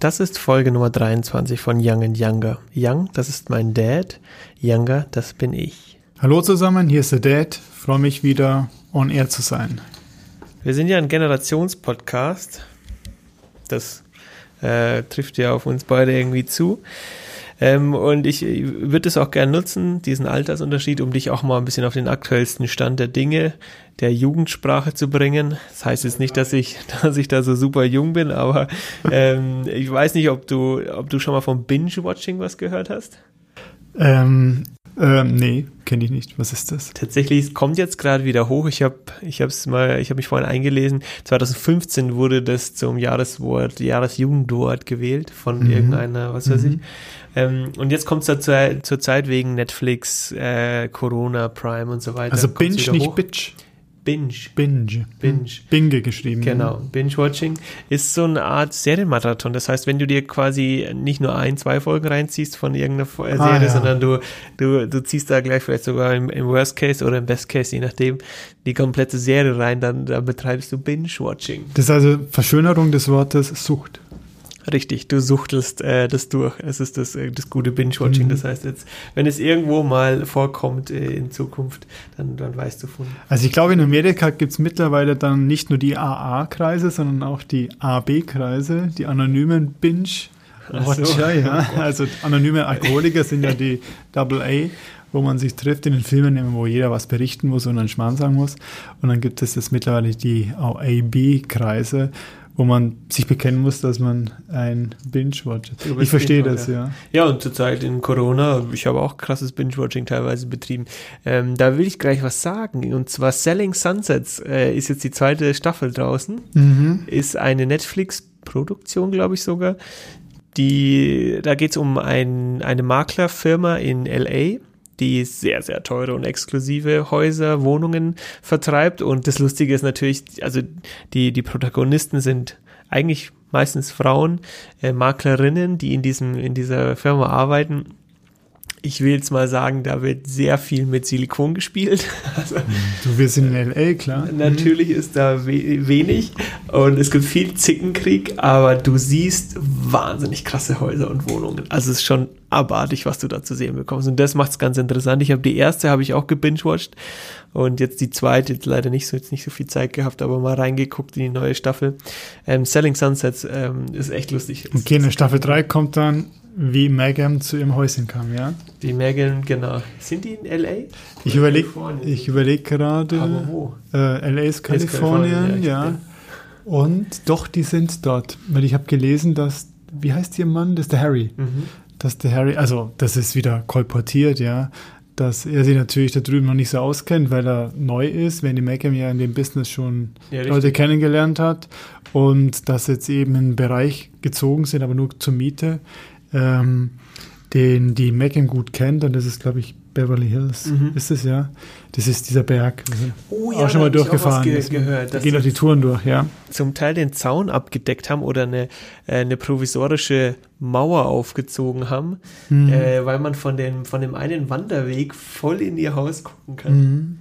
Das ist Folge Nummer 23 von Young and Younger. Young, das ist mein Dad. Younger, das bin ich. Hallo zusammen, hier ist der Dad. Freue mich wieder on air zu sein. Wir sind ja ein Generationspodcast. Das äh, trifft ja auf uns beide irgendwie zu. Ähm, und ich würde es auch gerne nutzen, diesen Altersunterschied, um dich auch mal ein bisschen auf den aktuellsten Stand der Dinge der Jugendsprache zu bringen. Das heißt jetzt nicht, dass ich, dass ich da so super jung bin, aber ähm, ich weiß nicht, ob du, ob du schon mal vom Binge-Watching was gehört hast. Ähm, ähm, nee, kenne ich nicht. Was ist das? Tatsächlich es kommt jetzt gerade wieder hoch. Ich habe ich habe mal, ich habe mich vorhin eingelesen. 2015 wurde das zum Jahreswort, Jahresjugendwort gewählt von mhm. irgendeiner, was weiß mhm. ich. Ähm, und jetzt kommt es zur, zur Zeit wegen Netflix, äh, Corona, Prime und so weiter. Also Binge, nicht Bitch. Binge. Binge. Binge. Binge geschrieben. Genau. Binge-Watching ist so eine Art Serienmarathon. Das heißt, wenn du dir quasi nicht nur ein, zwei Folgen reinziehst von irgendeiner äh, ah, Serie, ah, ja. sondern du, du, du ziehst da gleich vielleicht sogar im, im, Worst Case oder im Best Case, je nachdem, die komplette Serie rein, dann, dann betreibst du Binge-Watching. Das ist also Verschönerung des Wortes Sucht. Richtig, du suchtelst äh, das durch. Es ist das, äh, das gute Binge-Watching. Mhm. Das heißt jetzt, wenn es irgendwo mal vorkommt äh, in Zukunft, dann, dann weißt du von. Also ich glaube, in Amerika gibt es mittlerweile dann nicht nur die AA-Kreise, sondern auch die AB-Kreise, die anonymen Binge-Watcher. So. Ja. Oh also anonyme Alkoholiker sind ja die AA wo man sich trifft in den Filmen, wo jeder was berichten muss und einen Schmarrn sagen muss. Und dann gibt es jetzt mittlerweile die AB-Kreise, wo man sich bekennen muss, dass man ein Binge-Watch hat. Ich verstehe das, ja. Ja, und zurzeit in Corona, ich habe auch krasses Binge-Watching teilweise betrieben. Ähm, da will ich gleich was sagen. Und zwar Selling Sunsets äh, ist jetzt die zweite Staffel draußen. Mhm. Ist eine Netflix-Produktion, glaube ich sogar. Die, da geht es um ein, eine Maklerfirma in LA die sehr, sehr teure und exklusive Häuser, Wohnungen vertreibt. Und das Lustige ist natürlich, also die, die Protagonisten sind eigentlich meistens Frauen, äh, Maklerinnen, die in diesem, in dieser Firma arbeiten ich will jetzt mal sagen, da wird sehr viel mit Silikon gespielt. Also, du wirst in L.A., klar. Natürlich mhm. ist da we wenig und es gibt viel Zickenkrieg, aber du siehst wahnsinnig krasse Häuser und Wohnungen. Also es ist schon abartig, was du da zu sehen bekommst und das macht es ganz interessant. Ich habe die erste habe ich auch gebingewatcht und jetzt die zweite, jetzt leider nicht so, jetzt nicht so viel Zeit gehabt, aber mal reingeguckt in die neue Staffel. Ähm, Selling Sunsets ähm, ist echt lustig. Okay, eine Staffel 3 kommt dann wie Megan zu ihrem Häuschen kam, ja? Wie Megan, genau. Sind die in L.A.? Ich überlege ich überleg gerade. Aber wo? Äh, L.A. ist Kalifornien, Kalifornien ja. ja. Und doch, die sind dort. Weil ich habe gelesen, dass, wie heißt ihr Mann? Das ist der Harry. Mhm. Dass der Harry, also das ist wieder kolportiert, ja, dass er sich natürlich da drüben noch nicht so auskennt, weil er neu ist, wenn die Megan ja in dem Business schon ja, Leute kennengelernt hat und dass jetzt eben in einen Bereich gezogen sind, aber nur zur Miete, ähm, den die Megan gut kennt und das ist, glaube ich, Beverly Hills. Mhm. Ist es ja? Das ist dieser Berg. Oh ja, auch schon mal durchgefahren. Ge gehört, gehen doch die Touren durch, ja. Zum Teil den Zaun abgedeckt haben oder eine, äh, eine provisorische Mauer aufgezogen haben, mhm. äh, weil man von dem, von dem einen Wanderweg voll in ihr Haus gucken kann. Mhm.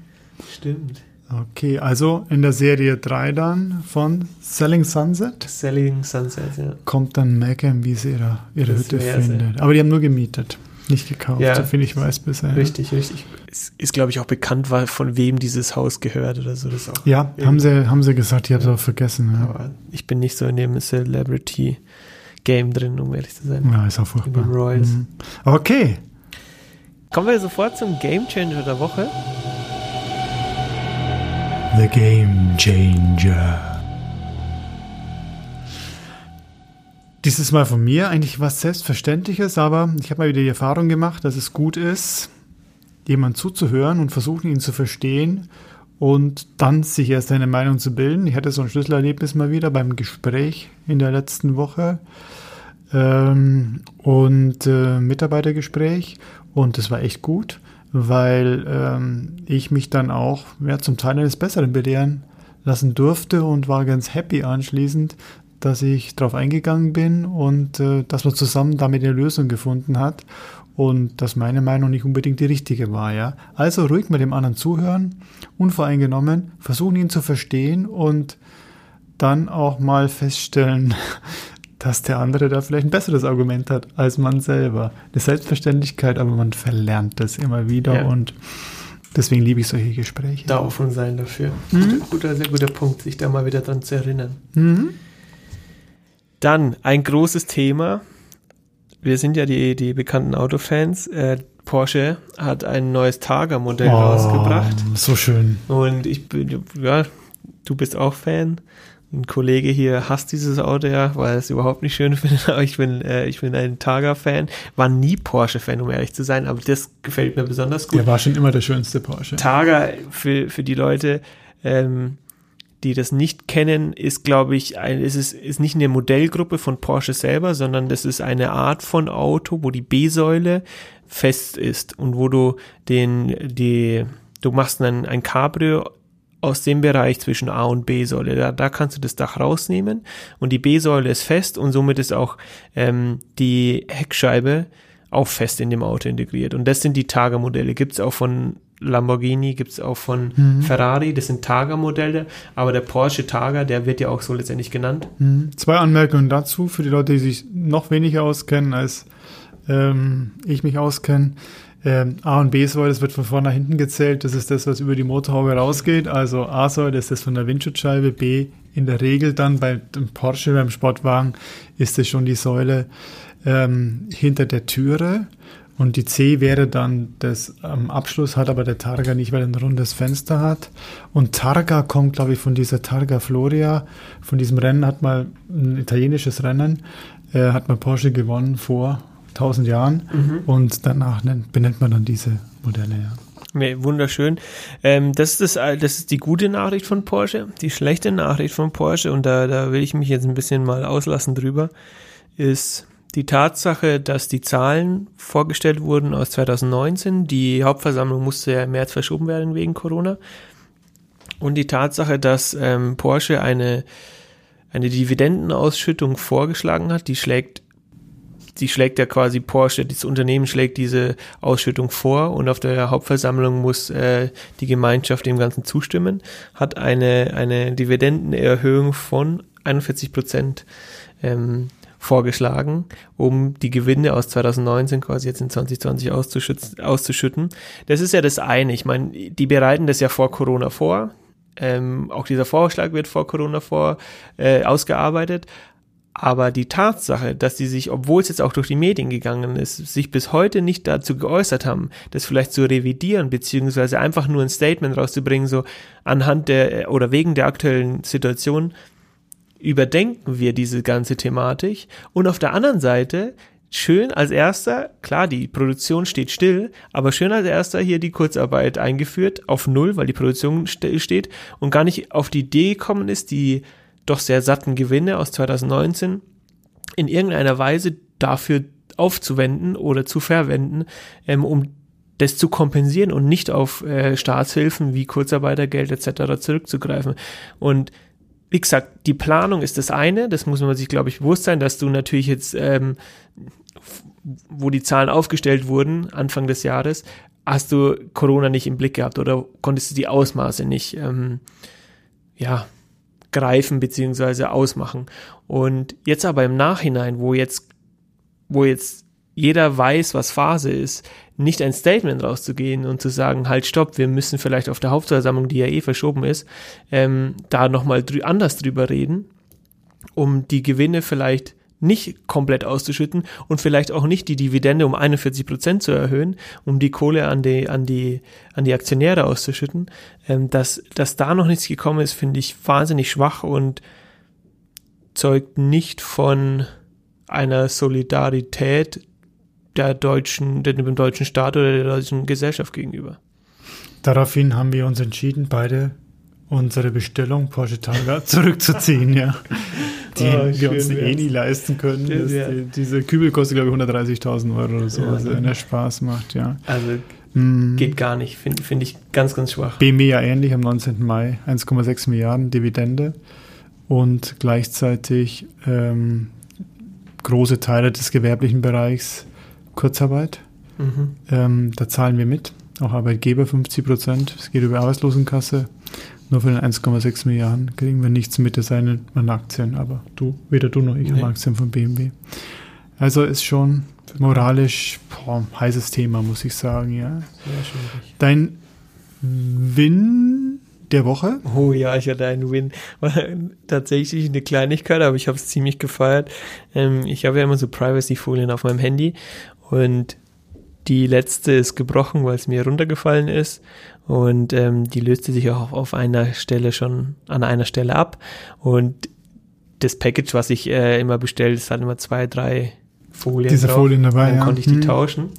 Stimmt. Okay, also in der Serie 3 dann von Selling Sunset. Selling Sunset, ja. Kommt dann Megan, wie sie ihre, ihre Hütte findet. Sie. Aber die haben nur gemietet, nicht gekauft, ja. so viel ich weiß bisher. Richtig, richtig. Es ist, glaube ich, auch bekannt, von wem dieses Haus gehört oder so. Das auch ja, haben sie, haben sie gesagt, ich habe es auch vergessen. Ja. Aber ich bin nicht so in dem Celebrity-Game drin, um ehrlich zu sein. Ja, ist auch furchtbar. In den Royals. Mhm. Okay. Kommen wir sofort zum Game Changer der Woche. The Game Changer. Dieses Mal von mir eigentlich was Selbstverständliches, aber ich habe mal wieder die Erfahrung gemacht, dass es gut ist, jemand zuzuhören und versuchen, ihn zu verstehen und dann sich erst eine Meinung zu bilden. Ich hatte so ein Schlüsselerlebnis mal wieder beim Gespräch in der letzten Woche ähm, und äh, Mitarbeitergespräch und das war echt gut weil ähm, ich mich dann auch ja, zum Teil eines Besseren belehren lassen durfte und war ganz happy anschließend, dass ich darauf eingegangen bin und äh, dass man zusammen damit eine Lösung gefunden hat und dass meine Meinung nicht unbedingt die richtige war. Ja? Also ruhig mit dem anderen zuhören, unvoreingenommen, versuchen ihn zu verstehen und dann auch mal feststellen, dass der andere da vielleicht ein besseres Argument hat als man selber. Eine Selbstverständlichkeit, aber man verlernt das immer wieder ja. und deswegen liebe ich solche Gespräche. Da offen sein dafür. Mhm. Guter, sehr guter Punkt, sich da mal wieder dran zu erinnern. Mhm. Dann ein großes Thema. Wir sind ja die, die bekannten Autofans. Äh, Porsche hat ein neues Targa-Modell oh, rausgebracht. So schön. Und ich bin, ja, du bist auch Fan. Ein Kollege hier hasst dieses Auto ja, weil er es überhaupt nicht schön findet. Aber ich bin, äh, ich bin ein Targa-Fan. War nie Porsche-Fan, um ehrlich zu sein, aber das gefällt mir besonders gut. Der war schon immer der schönste Porsche. Targa für, für die Leute, ähm, die das nicht kennen, ist, glaube ich, ein, ist, es, ist nicht eine Modellgruppe von Porsche selber, sondern das ist eine Art von Auto, wo die B-Säule fest ist und wo du den, die, du machst ein, ein Cabrio aus dem Bereich zwischen A und B-Säule. Da, da kannst du das Dach rausnehmen und die B-Säule ist fest und somit ist auch ähm, die Heckscheibe auch fest in dem Auto integriert. Und das sind die Targa-Modelle. Gibt es auch von Lamborghini, gibt es auch von mhm. Ferrari, das sind Targa-Modelle, aber der Porsche Targa, der wird ja auch so letztendlich genannt. Mhm. Zwei Anmerkungen dazu für die Leute, die sich noch weniger auskennen, als ähm, ich mich auskenne. Ähm, A und B-Säule, das wird von vorne nach hinten gezählt. Das ist das, was über die Motorhaube rausgeht. Also A-Säule ist das von der Windschutzscheibe. B in der Regel dann bei dem Porsche, beim Sportwagen, ist es schon die Säule ähm, hinter der Türe. Und die C wäre dann das am Abschluss, hat aber der Targa nicht, weil er ein rundes Fenster hat. Und Targa kommt, glaube ich, von dieser Targa Floria. Von diesem Rennen hat mal ein italienisches Rennen, äh, hat mal Porsche gewonnen vor 1000 Jahren. Mhm. Und danach nennt, benennt man dann diese Modelle, ja. Nee, wunderschön. Ähm, das, ist das, das ist die gute Nachricht von Porsche. Die schlechte Nachricht von Porsche, und da, da will ich mich jetzt ein bisschen mal auslassen drüber, ist die Tatsache, dass die Zahlen vorgestellt wurden aus 2019, die Hauptversammlung musste ja im März verschoben werden wegen Corona, und die Tatsache, dass ähm, Porsche eine, eine Dividendenausschüttung vorgeschlagen hat, die schlägt die schlägt ja quasi Porsche, das Unternehmen schlägt diese Ausschüttung vor und auf der Hauptversammlung muss äh, die Gemeinschaft dem Ganzen zustimmen, hat eine, eine Dividendenerhöhung von 41 Prozent ähm, vorgeschlagen, um die Gewinne aus 2019 quasi jetzt in 2020 auszuschütten. Das ist ja das eine. Ich meine, die bereiten das ja vor Corona vor. Ähm, auch dieser Vorschlag wird vor Corona vor äh, ausgearbeitet. Aber die Tatsache, dass sie sich, obwohl es jetzt auch durch die Medien gegangen ist, sich bis heute nicht dazu geäußert haben, das vielleicht zu revidieren, beziehungsweise einfach nur ein Statement rauszubringen, so anhand der oder wegen der aktuellen Situation, überdenken wir diese ganze Thematik. Und auf der anderen Seite schön als erster, klar, die Produktion steht still, aber schön als erster hier die Kurzarbeit eingeführt auf Null, weil die Produktion steht und gar nicht auf die Idee gekommen ist, die doch sehr satten Gewinne aus 2019 in irgendeiner Weise dafür aufzuwenden oder zu verwenden, ähm, um das zu kompensieren und nicht auf äh, Staatshilfen wie Kurzarbeitergeld etc. zurückzugreifen. Und wie gesagt, die Planung ist das eine, das muss man sich, glaube ich, bewusst sein, dass du natürlich jetzt, ähm, wo die Zahlen aufgestellt wurden, Anfang des Jahres, hast du Corona nicht im Blick gehabt oder konntest du die Ausmaße nicht, ähm, ja, greifen beziehungsweise ausmachen. Und jetzt aber im Nachhinein, wo jetzt, wo jetzt jeder weiß, was Phase ist, nicht ein Statement rauszugehen und zu sagen, halt stopp, wir müssen vielleicht auf der Hauptversammlung, die ja eh verschoben ist, ähm, da nochmal drü anders drüber reden, um die Gewinne vielleicht nicht komplett auszuschütten und vielleicht auch nicht die Dividende um 41 Prozent zu erhöhen, um die Kohle an die, an die, an die Aktionäre auszuschütten. Ähm, dass, dass da noch nichts gekommen ist, finde ich wahnsinnig schwach und zeugt nicht von einer Solidarität der deutschen, dem deutschen Staat oder der deutschen Gesellschaft gegenüber. Daraufhin haben wir uns entschieden, beide unsere Bestellung Porsche Targa zurückzuziehen, ja. Die oh, wir uns eh nie leisten können. Ja. Die, diese Kübel kostet, glaube ich, 130.000 Euro oder so, ja, also wenn der Spaß macht, ja. Also mm. geht gar nicht, finde find ich ganz, ganz schwach. BMW ja ähnlich am 19. Mai, 1,6 Milliarden Dividende und gleichzeitig ähm, große Teile des gewerblichen Bereichs Kurzarbeit. Mhm. Ähm, da zahlen wir mit. auch Arbeitgeber 50 Prozent. Es geht über Arbeitslosenkasse. Nur von den 1,6 Milliarden kriegen wir nichts mit, es sei denn an Aktien. Aber du, weder du noch ich nee. haben Aktien von BMW. Also ist schon moralisch boah, heißes Thema, muss ich sagen, ja. Dein Win der Woche? Oh ja, ich hatte einen Win. War tatsächlich eine Kleinigkeit, aber ich habe es ziemlich gefeiert. Ähm, ich habe ja immer so Privacy-Folien auf meinem Handy und die letzte ist gebrochen, weil es mir runtergefallen ist. Und ähm, die löste sich auch auf einer Stelle schon an einer Stelle ab. Und das Package, was ich äh, immer bestelle, ist halt immer zwei, drei Folien. Diese drauf. Folien dabei. Dann ja. konnte ich die hm. tauschen.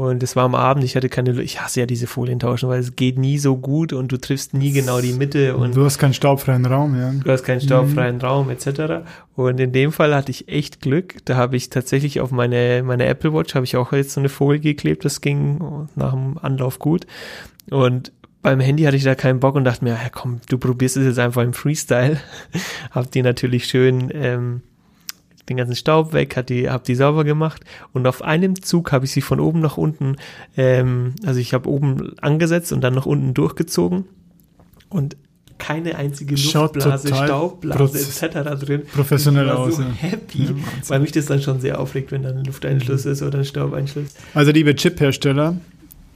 Und es war am Abend, ich hatte keine, ich hasse ja diese Folien tauschen, weil es geht nie so gut und du triffst nie genau die Mitte. Und du hast keinen staubfreien Raum, ja. Du hast keinen staubfreien mhm. Raum, etc. Und in dem Fall hatte ich echt Glück. Da habe ich tatsächlich auf meine, meine Apple Watch, habe ich auch jetzt so eine Folie geklebt, das ging nach dem Anlauf gut. Und beim Handy hatte ich da keinen Bock und dachte mir, ja komm, du probierst es jetzt einfach im Freestyle. hab die natürlich schön ähm, den ganzen Staub weg, hat die, hab die sauber gemacht und auf einem Zug habe ich sie von oben nach unten, ähm, also ich habe oben angesetzt und dann nach unten durchgezogen und keine einzige Luftblase, Staubblase etc. drin. Professionell ich war aus. So happy, ja, weil mich das dann schon sehr aufregt, wenn dann ein Lufteinschluss ist oder ein Staubeinschluss. Also liebe Chip-Hersteller,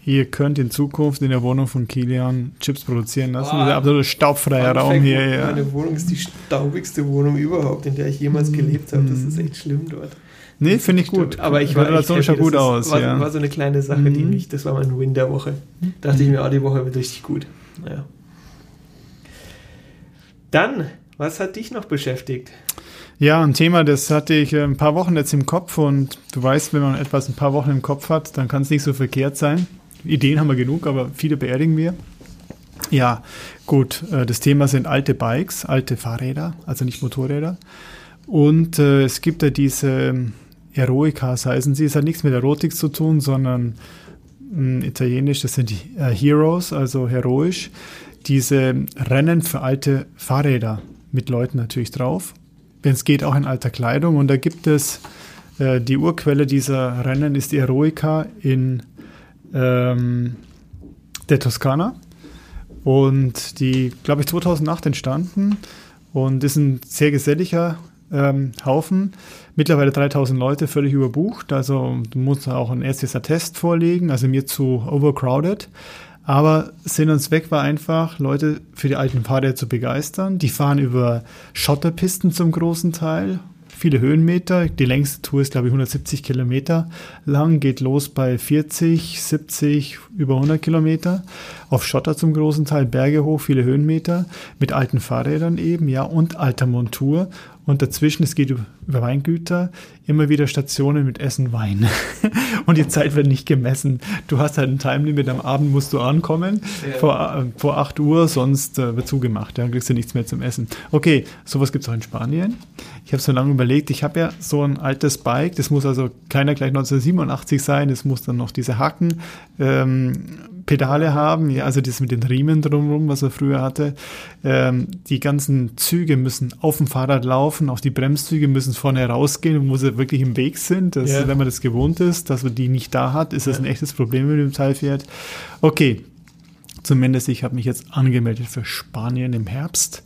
Ihr könnt in Zukunft in der Wohnung von Kilian Chips produzieren lassen. Oh, der absolute staubfreier Raum hier. Ja. Meine Wohnung ist die staubigste Wohnung überhaupt, in der ich jemals mhm. gelebt habe. Das ist echt schlimm dort. Nee, finde ich gut. Aber ich war Relation schaut gut aus. War, ja. war so eine kleine Sache, mhm. die mich, das war mein Win der Woche. Da dachte ich mir, oh, die Woche wird richtig gut. Ja. Dann, was hat dich noch beschäftigt? Ja, ein Thema, das hatte ich äh, ein paar Wochen jetzt im Kopf und du weißt, wenn man etwas ein paar Wochen im Kopf hat, dann kann es nicht so verkehrt sein. Ideen haben wir genug, aber viele beerdigen wir. Ja, gut, äh, das Thema sind alte Bikes, alte Fahrräder, also nicht Motorräder. Und äh, es gibt ja diese ähm, Eroicas, heißen sie. Es hat nichts mit Erotik zu tun, sondern mh, hm, italienisch, das sind die äh, Heroes, also heroisch. Diese Rennen für alte Fahrräder mit Leuten natürlich drauf. Wenn es geht, auch in alter Kleidung. Und da gibt es äh, die Urquelle dieser Rennen ist die Eroica in ähm, der Toskana. Und die, glaube ich, 2008 entstanden und ist ein sehr geselliger ähm, Haufen. Mittlerweile 3000 Leute, völlig überbucht. Also du musst auch ein erstes Attest vorlegen, also mir zu overcrowded. Aber Sinn und Zweck war einfach, Leute für die alten Fahrräder zu begeistern. Die fahren über Schotterpisten zum großen Teil, viele Höhenmeter. Die längste Tour ist, glaube ich, 170 Kilometer lang, geht los bei 40, 70, über 100 Kilometer. Auf Schotter zum großen Teil, Berge hoch, viele Höhenmeter, mit alten Fahrrädern eben, ja, und alter Montur. Und dazwischen, es geht über Weingüter, immer wieder Stationen mit Essen, Wein. und die Zeit wird nicht gemessen. Du hast halt ein Timelimit, am Abend musst du ankommen, ja. vor, äh, vor 8 Uhr, sonst äh, wird zugemacht, dann kriegst du nichts mehr zum Essen. Okay, sowas gibt es auch in Spanien. Ich habe so lange überlegt, ich habe ja so ein altes Bike, das muss also keiner gleich 1987 sein, das muss dann noch diese Haken, ähm, Pedale haben, ja, also das mit den Riemen drumherum, was er früher hatte. Ähm, die ganzen Züge müssen auf dem Fahrrad laufen, auch die Bremszüge müssen vorne rausgehen, wo sie wirklich im Weg sind. Das, ja. Wenn man das gewohnt ist, dass man die nicht da hat, ist das ein echtes Problem, wenn man dem Teil fährt. Okay, zumindest ich habe mich jetzt angemeldet für Spanien im Herbst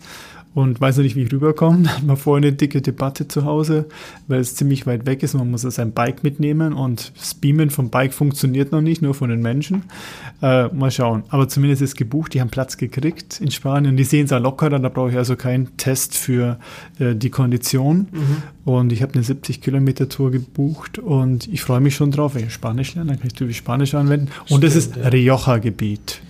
und weiß noch nicht, wie ich rüberkomme. Hat man vorher eine dicke Debatte zu Hause, weil es ziemlich weit weg ist. Man muss sein Bike mitnehmen und das Beamen vom Bike funktioniert noch nicht, nur von den Menschen. Äh, mal schauen. Aber zumindest ist gebucht. Die haben Platz gekriegt in Spanien. Die sehen es auch lockerer. Da brauche ich also keinen Test für äh, die Kondition. Mhm. Und ich habe eine 70 Kilometer Tour gebucht und ich freue mich schon drauf, wenn ich Spanisch lerne. Dann kann ich natürlich Spanisch anwenden. Und das ist ja. Rioja-Gebiet.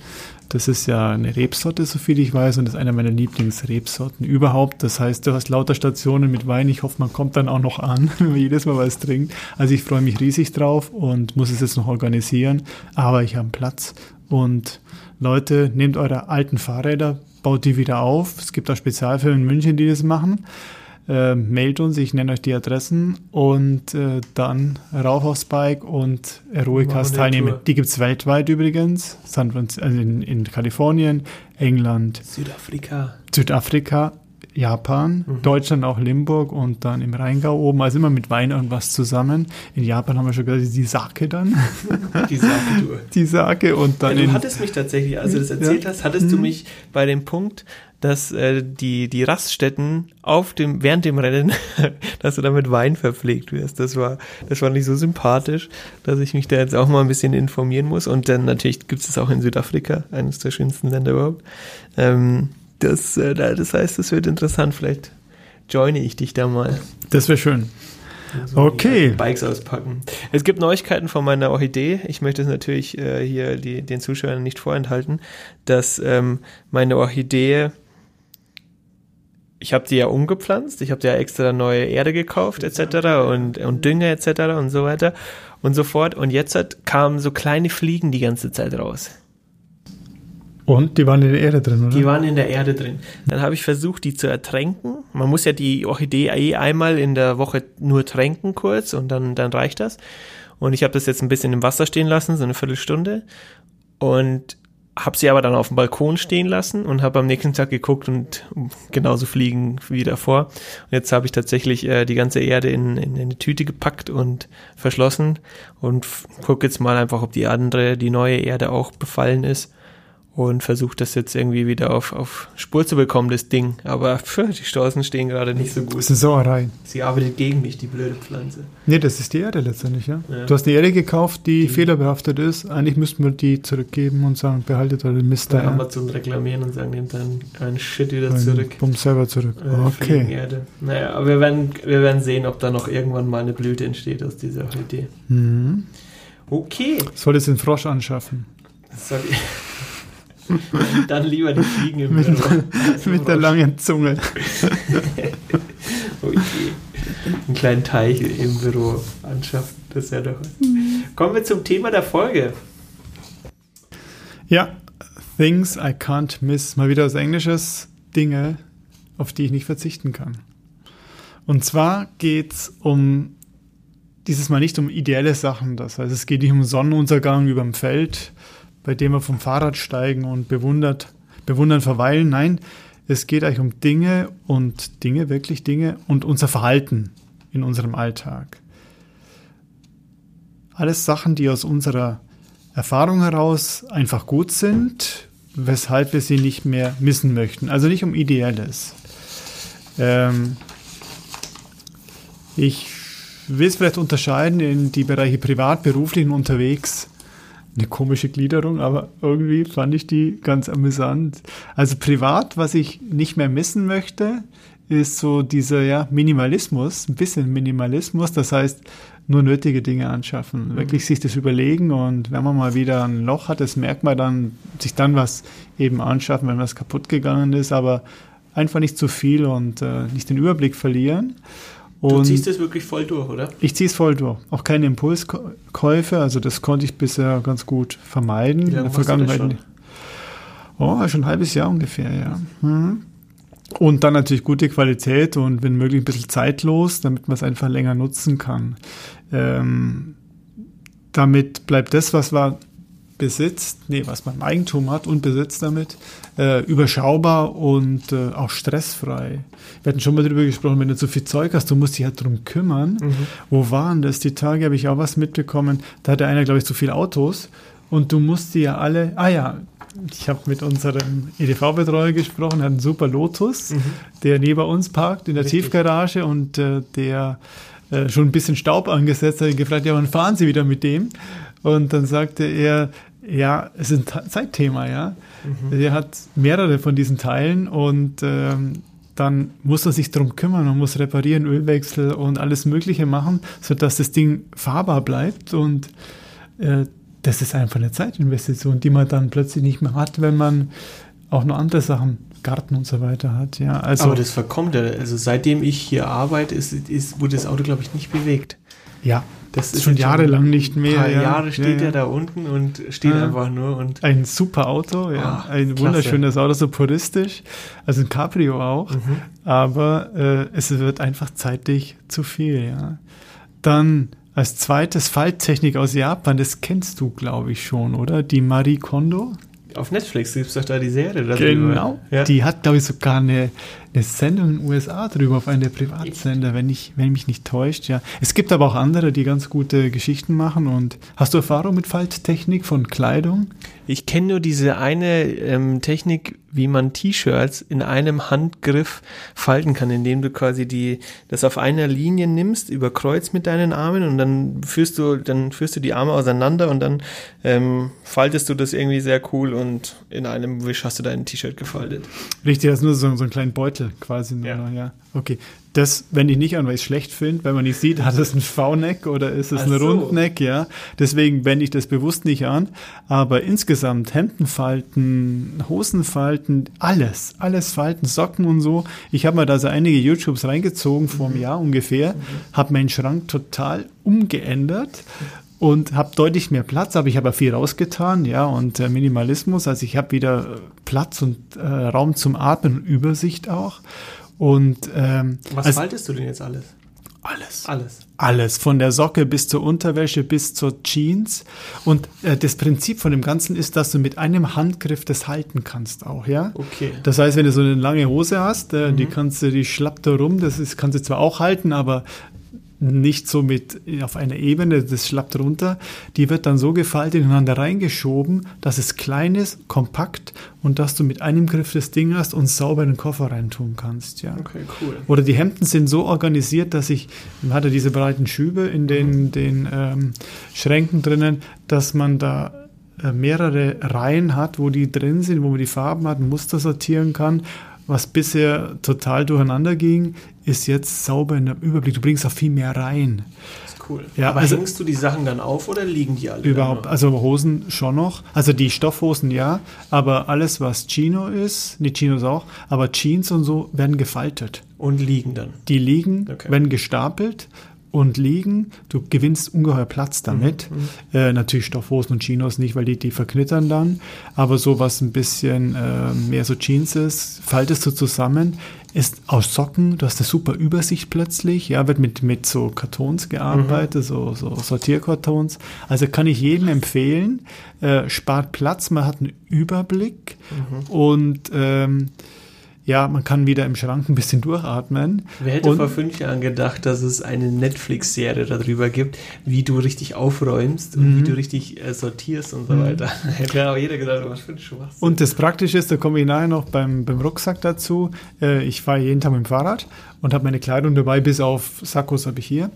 Das ist ja eine Rebsorte, soviel ich weiß, und ist einer meiner Lieblingsrebsorten überhaupt. Das heißt, du hast lauter Stationen mit Wein. Ich hoffe, man kommt dann auch noch an, wenn man jedes Mal was trinkt. Also ich freue mich riesig drauf und muss es jetzt noch organisieren. Aber ich habe Platz. Und Leute, nehmt eure alten Fahrräder, baut die wieder auf. Es gibt auch Spezialfirmen in München, die das machen äh, mailt uns, ich nenne euch die Adressen und äh, dann rauf aufs Bike und Eroicas teilnehmen. Die gibt es weltweit übrigens, San Francisco, also in, in Kalifornien, England, Südafrika. Südafrika, Japan, mhm. Deutschland auch Limburg und dann im Rheingau oben, also immer mit Wein irgendwas zusammen. In Japan haben wir schon gesagt, die Sake dann. Die Sake, du. Die Sake und dann. Ja, du hattest mich tatsächlich, als du das erzählt ja. hast, hattest mhm. du mich bei dem Punkt, dass äh, die, die Raststätten auf dem, während dem Rennen, dass du da mit Wein verpflegt wirst. Das war, das war nicht so sympathisch, dass ich mich da jetzt auch mal ein bisschen informieren muss. Und dann natürlich gibt es das auch in Südafrika, eines der schönsten Länder überhaupt. Ähm, das, äh, das heißt, es wird interessant. Vielleicht joine ich dich da mal. Das wäre schön. Also okay. Bikes auspacken. Es gibt Neuigkeiten von meiner Orchidee. Ich möchte es natürlich äh, hier die, den Zuschauern nicht vorenthalten, dass ähm, meine Orchidee, ich habe die ja umgepflanzt, ich habe ja extra neue Erde gekauft etc. und, und Dünger etc. und so weiter und so fort. Und jetzt hat, kamen so kleine Fliegen die ganze Zeit raus. Und die waren in der Erde drin, oder? Die waren in der Erde drin. Dann habe ich versucht, die zu ertränken. Man muss ja die Orchidee eh einmal in der Woche nur tränken kurz und dann, dann reicht das. Und ich habe das jetzt ein bisschen im Wasser stehen lassen, so eine Viertelstunde. Und habe sie aber dann auf dem Balkon stehen lassen und habe am nächsten Tag geguckt und genauso fliegen wie davor. Und jetzt habe ich tatsächlich äh, die ganze Erde in, in, eine Tüte gepackt und verschlossen und gucke jetzt mal einfach, ob die andere, die neue Erde auch befallen ist und versucht das jetzt irgendwie wieder auf, auf Spur zu bekommen, das Ding. Aber pff, die Chancen stehen gerade nicht so gut. Eine Sauerei. Sie arbeitet gegen mich, die blöde Pflanze. Nee, das ist die Erde letztendlich, ja. ja. Du hast eine Erde gekauft, die, die fehlerbehaftet ist. Eigentlich müssten wir die zurückgeben und sagen, behaltet eure Mist da. Amazon reklamieren und sagen, nehmt dann einen Shit wieder Ein zurück. Bumm selber zurück. Äh, okay. Erde. Naja, aber wir werden, wir werden sehen, ob da noch irgendwann mal eine Blüte entsteht aus dieser Idee. Mhm. Okay. Soll es den Frosch anschaffen? Ich Dann lieber die Fliegen im mit, Büro. mit der langen Zunge. okay. Einen kleinen Teich im Büro anschaffen. Das ist ja doch. Kommen wir zum Thema der Folge. Ja, Things I can't miss. Mal wieder aus Englisches. Dinge, auf die ich nicht verzichten kann. Und zwar geht es um dieses Mal nicht um ideelle Sachen. Das heißt, es geht nicht um Sonnenuntergang über dem Feld bei dem wir vom Fahrrad steigen und bewundert, bewundern verweilen. Nein, es geht eigentlich um Dinge und Dinge, wirklich Dinge und unser Verhalten in unserem Alltag. Alles Sachen, die aus unserer Erfahrung heraus einfach gut sind, weshalb wir sie nicht mehr missen möchten. Also nicht um Ideelles. Ähm, ich will es vielleicht unterscheiden in die Bereiche privat, beruflich und unterwegs eine komische Gliederung, aber irgendwie fand ich die ganz amüsant. Also privat, was ich nicht mehr missen möchte, ist so dieser ja, Minimalismus, ein bisschen Minimalismus, das heißt nur nötige Dinge anschaffen, mhm. wirklich sich das überlegen und wenn man mal wieder ein Loch hat, das merkt man dann, sich dann was eben anschaffen, wenn was kaputt gegangen ist, aber einfach nicht zu viel und äh, nicht den Überblick verlieren. Und du ziehst es wirklich voll durch, oder? Ich ziehe es voll durch. Auch keine Impulskäufe, also das konnte ich bisher ganz gut vermeiden. Ja, in der Vergangenheit. Schon? Oh, schon ein halbes Jahr ungefähr, ja. Mhm. Und dann natürlich gute Qualität und wenn möglich ein bisschen zeitlos, damit man es einfach länger nutzen kann. Ähm, damit bleibt das, was wir besitzt, nee, was man im Eigentum hat und besitzt damit, äh, überschaubar und äh, auch stressfrei. Wir hatten schon mal darüber gesprochen, wenn du zu viel Zeug hast, du musst dich halt drum kümmern. Mhm. Wo waren das? Die Tage habe ich auch was mitbekommen. Da hatte einer, glaube ich, zu viele Autos und du musst die ja alle, ah ja, ich habe mit unserem EDV-Betreuer gesprochen, er hat einen super Lotus, mhm. der neben uns parkt in der Richtig. Tiefgarage und äh, der äh, schon ein bisschen Staub angesetzt hat. Gefragt, ja, wann fahren Sie wieder mit dem? Und dann sagte er, ja, es ist ein Zeitthema, ja. Mhm. Er hat mehrere von diesen Teilen und ähm, dann muss er sich darum kümmern, man muss reparieren, Ölwechsel und alles Mögliche machen, sodass das Ding fahrbar bleibt und äh, das ist einfach eine Zeitinvestition, die man dann plötzlich nicht mehr hat, wenn man auch noch andere Sachen, Garten und so weiter hat. Ja, also, Aber das verkommt ja. Also seitdem ich hier arbeite, ist, ist, wurde das Auto, glaube ich, nicht bewegt. Ja, das ist schon jahrelang nicht mehr. Ein paar ja. Jahre steht ja, ja. da unten und steht einfach nur. Und ein super Auto, ja. Oh, ein klasse. wunderschönes Auto, so puristisch. Also ein Cabrio auch. Mhm. Aber äh, es wird einfach zeitlich zu viel, ja. Dann als zweites Falttechnik aus Japan, das kennst du, glaube ich, schon, oder? Die Marie Kondo. Auf Netflix gibt es doch da die Serie darüber. Genau. Ja. Die hat, glaube ich, sogar eine eine Sendung in den USA drüber auf einem der Privatsender, wenn ich, wenn mich nicht täuscht, ja. Es gibt aber auch andere, die ganz gute Geschichten machen. Und hast du Erfahrung mit Falttechnik von Kleidung? Ich kenne nur diese eine ähm, Technik, wie man T-Shirts in einem Handgriff falten kann, indem du quasi die das auf einer Linie nimmst, überkreuzt mit deinen Armen und dann führst du dann führst du die Arme auseinander und dann ähm, faltest du das irgendwie sehr cool und in einem Wisch hast du dein T-Shirt gefaltet. Richtig, das ist nur so, so ein kleinen Beutel quasi. Nur, ja. ja. Okay. Das wende ich nicht an, weil ich es schlecht finde, wenn man nicht sieht, hat es ein V-Neck oder ist es Ach ein so. Rundneck, ja. Deswegen wende ich das bewusst nicht an. Aber insgesamt Hemdenfalten, Hosenfalten, alles, alles Falten, Socken und so. Ich habe mir da so einige YouTubes reingezogen vor einem mhm. Jahr ungefähr, mhm. habe meinen Schrank total umgeändert und habe deutlich mehr Platz, aber ich habe viel rausgetan, ja, und äh, Minimalismus, also ich habe wieder Platz und äh, Raum zum Atmen und Übersicht auch. Und ähm, was also, faltest du denn jetzt alles? Alles. Alles. Alles. Von der Socke bis zur Unterwäsche bis zur Jeans. Und äh, das Prinzip von dem Ganzen ist, dass du mit einem Handgriff das halten kannst auch, ja? Okay. Das heißt, wenn du so eine lange Hose hast, äh, mhm. die kannst du, die schlappt da rum, das ist, kannst du zwar auch halten, aber nicht so mit auf einer Ebene, das schlappt runter. Die wird dann so gefaltet ineinander reingeschoben, dass es klein ist, kompakt und dass du mit einem Griff das Ding hast und sauber in den Koffer reintun kannst. Ja. Okay, cool. Oder die Hemden sind so organisiert, dass ich, man hat ja diese breiten Schübe in den, mhm. den ähm, Schränken drinnen, dass man da äh, mehrere Reihen hat, wo die drin sind, wo man die Farben hat, Muster sortieren kann was bisher total durcheinander ging, ist jetzt sauber in der Überblick. Du bringst auch viel mehr rein. Das ist cool. Ja, Aber also, hängst du die Sachen dann auf oder liegen die alle? Überhaupt. Also Hosen schon noch. Also die Stoffhosen ja. Aber alles, was Chino ist, nicht Chinos auch, aber Jeans und so werden gefaltet. Und liegen dann? Die liegen, okay. werden gestapelt und liegen. Du gewinnst ungeheuer Platz damit. Mhm, mhm, äh, natürlich Stoffhosen und Chinos nicht, weil die, die verknittern dann. Aber so was ein bisschen äh, mehr so Jeans ist, faltest du zusammen. Ist aus Socken, du hast eine super Übersicht plötzlich. Ja, wird mit, mit so Kartons gearbeitet, mhm. so, so Sortierkartons. Also kann ich jedem empfehlen. Äh, spart Platz, man hat einen Überblick mhm. und ähm, ja, man kann wieder im Schrank ein bisschen durchatmen. Wer hätte und, vor fünf Jahren gedacht, dass es eine Netflix-Serie darüber gibt, wie du richtig aufräumst und wie mhm. du richtig äh, sortierst und so mhm. weiter. hätte auch jeder gedacht, was für ein Schwachsinn. Und das Praktische ist, da komme ich nachher noch beim, beim Rucksack dazu. Äh, ich fahre jeden Tag mit dem Fahrrad und habe meine Kleidung dabei, bis auf Sakkos habe ich hier.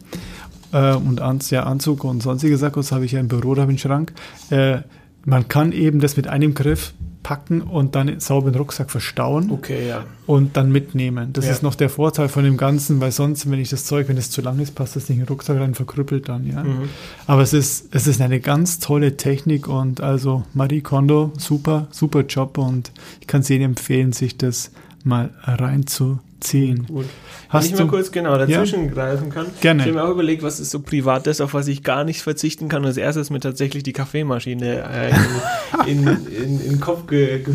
Äh, und An ja, Anzug und sonstige Sakkos habe ich ja im Büro, da im Schrank. Äh, man kann eben das mit einem Griff packen und dann sauber in den Rucksack verstauen. Okay, ja. Und dann mitnehmen. Das ja. ist noch der Vorteil von dem Ganzen, weil sonst, wenn ich das Zeug, wenn es zu lang ist, passt das nicht in den Rucksack rein, verkrüppelt dann, ja. Mhm. Aber es ist, es ist eine ganz tolle Technik und also Marie Kondo, super, super Job und ich kann es Ihnen empfehlen, sich das mal reinzuziehen. Gut. Hast Wenn ich mal kurz genau dazwischen ja? greifen kann. Gerne. Ich habe mir auch überlegt, was ist so privat das, auf was ich gar nicht verzichten kann. Und als erstes ist mir tatsächlich die Kaffeemaschine äh, in, in, in, in, den Kopf ge, ge,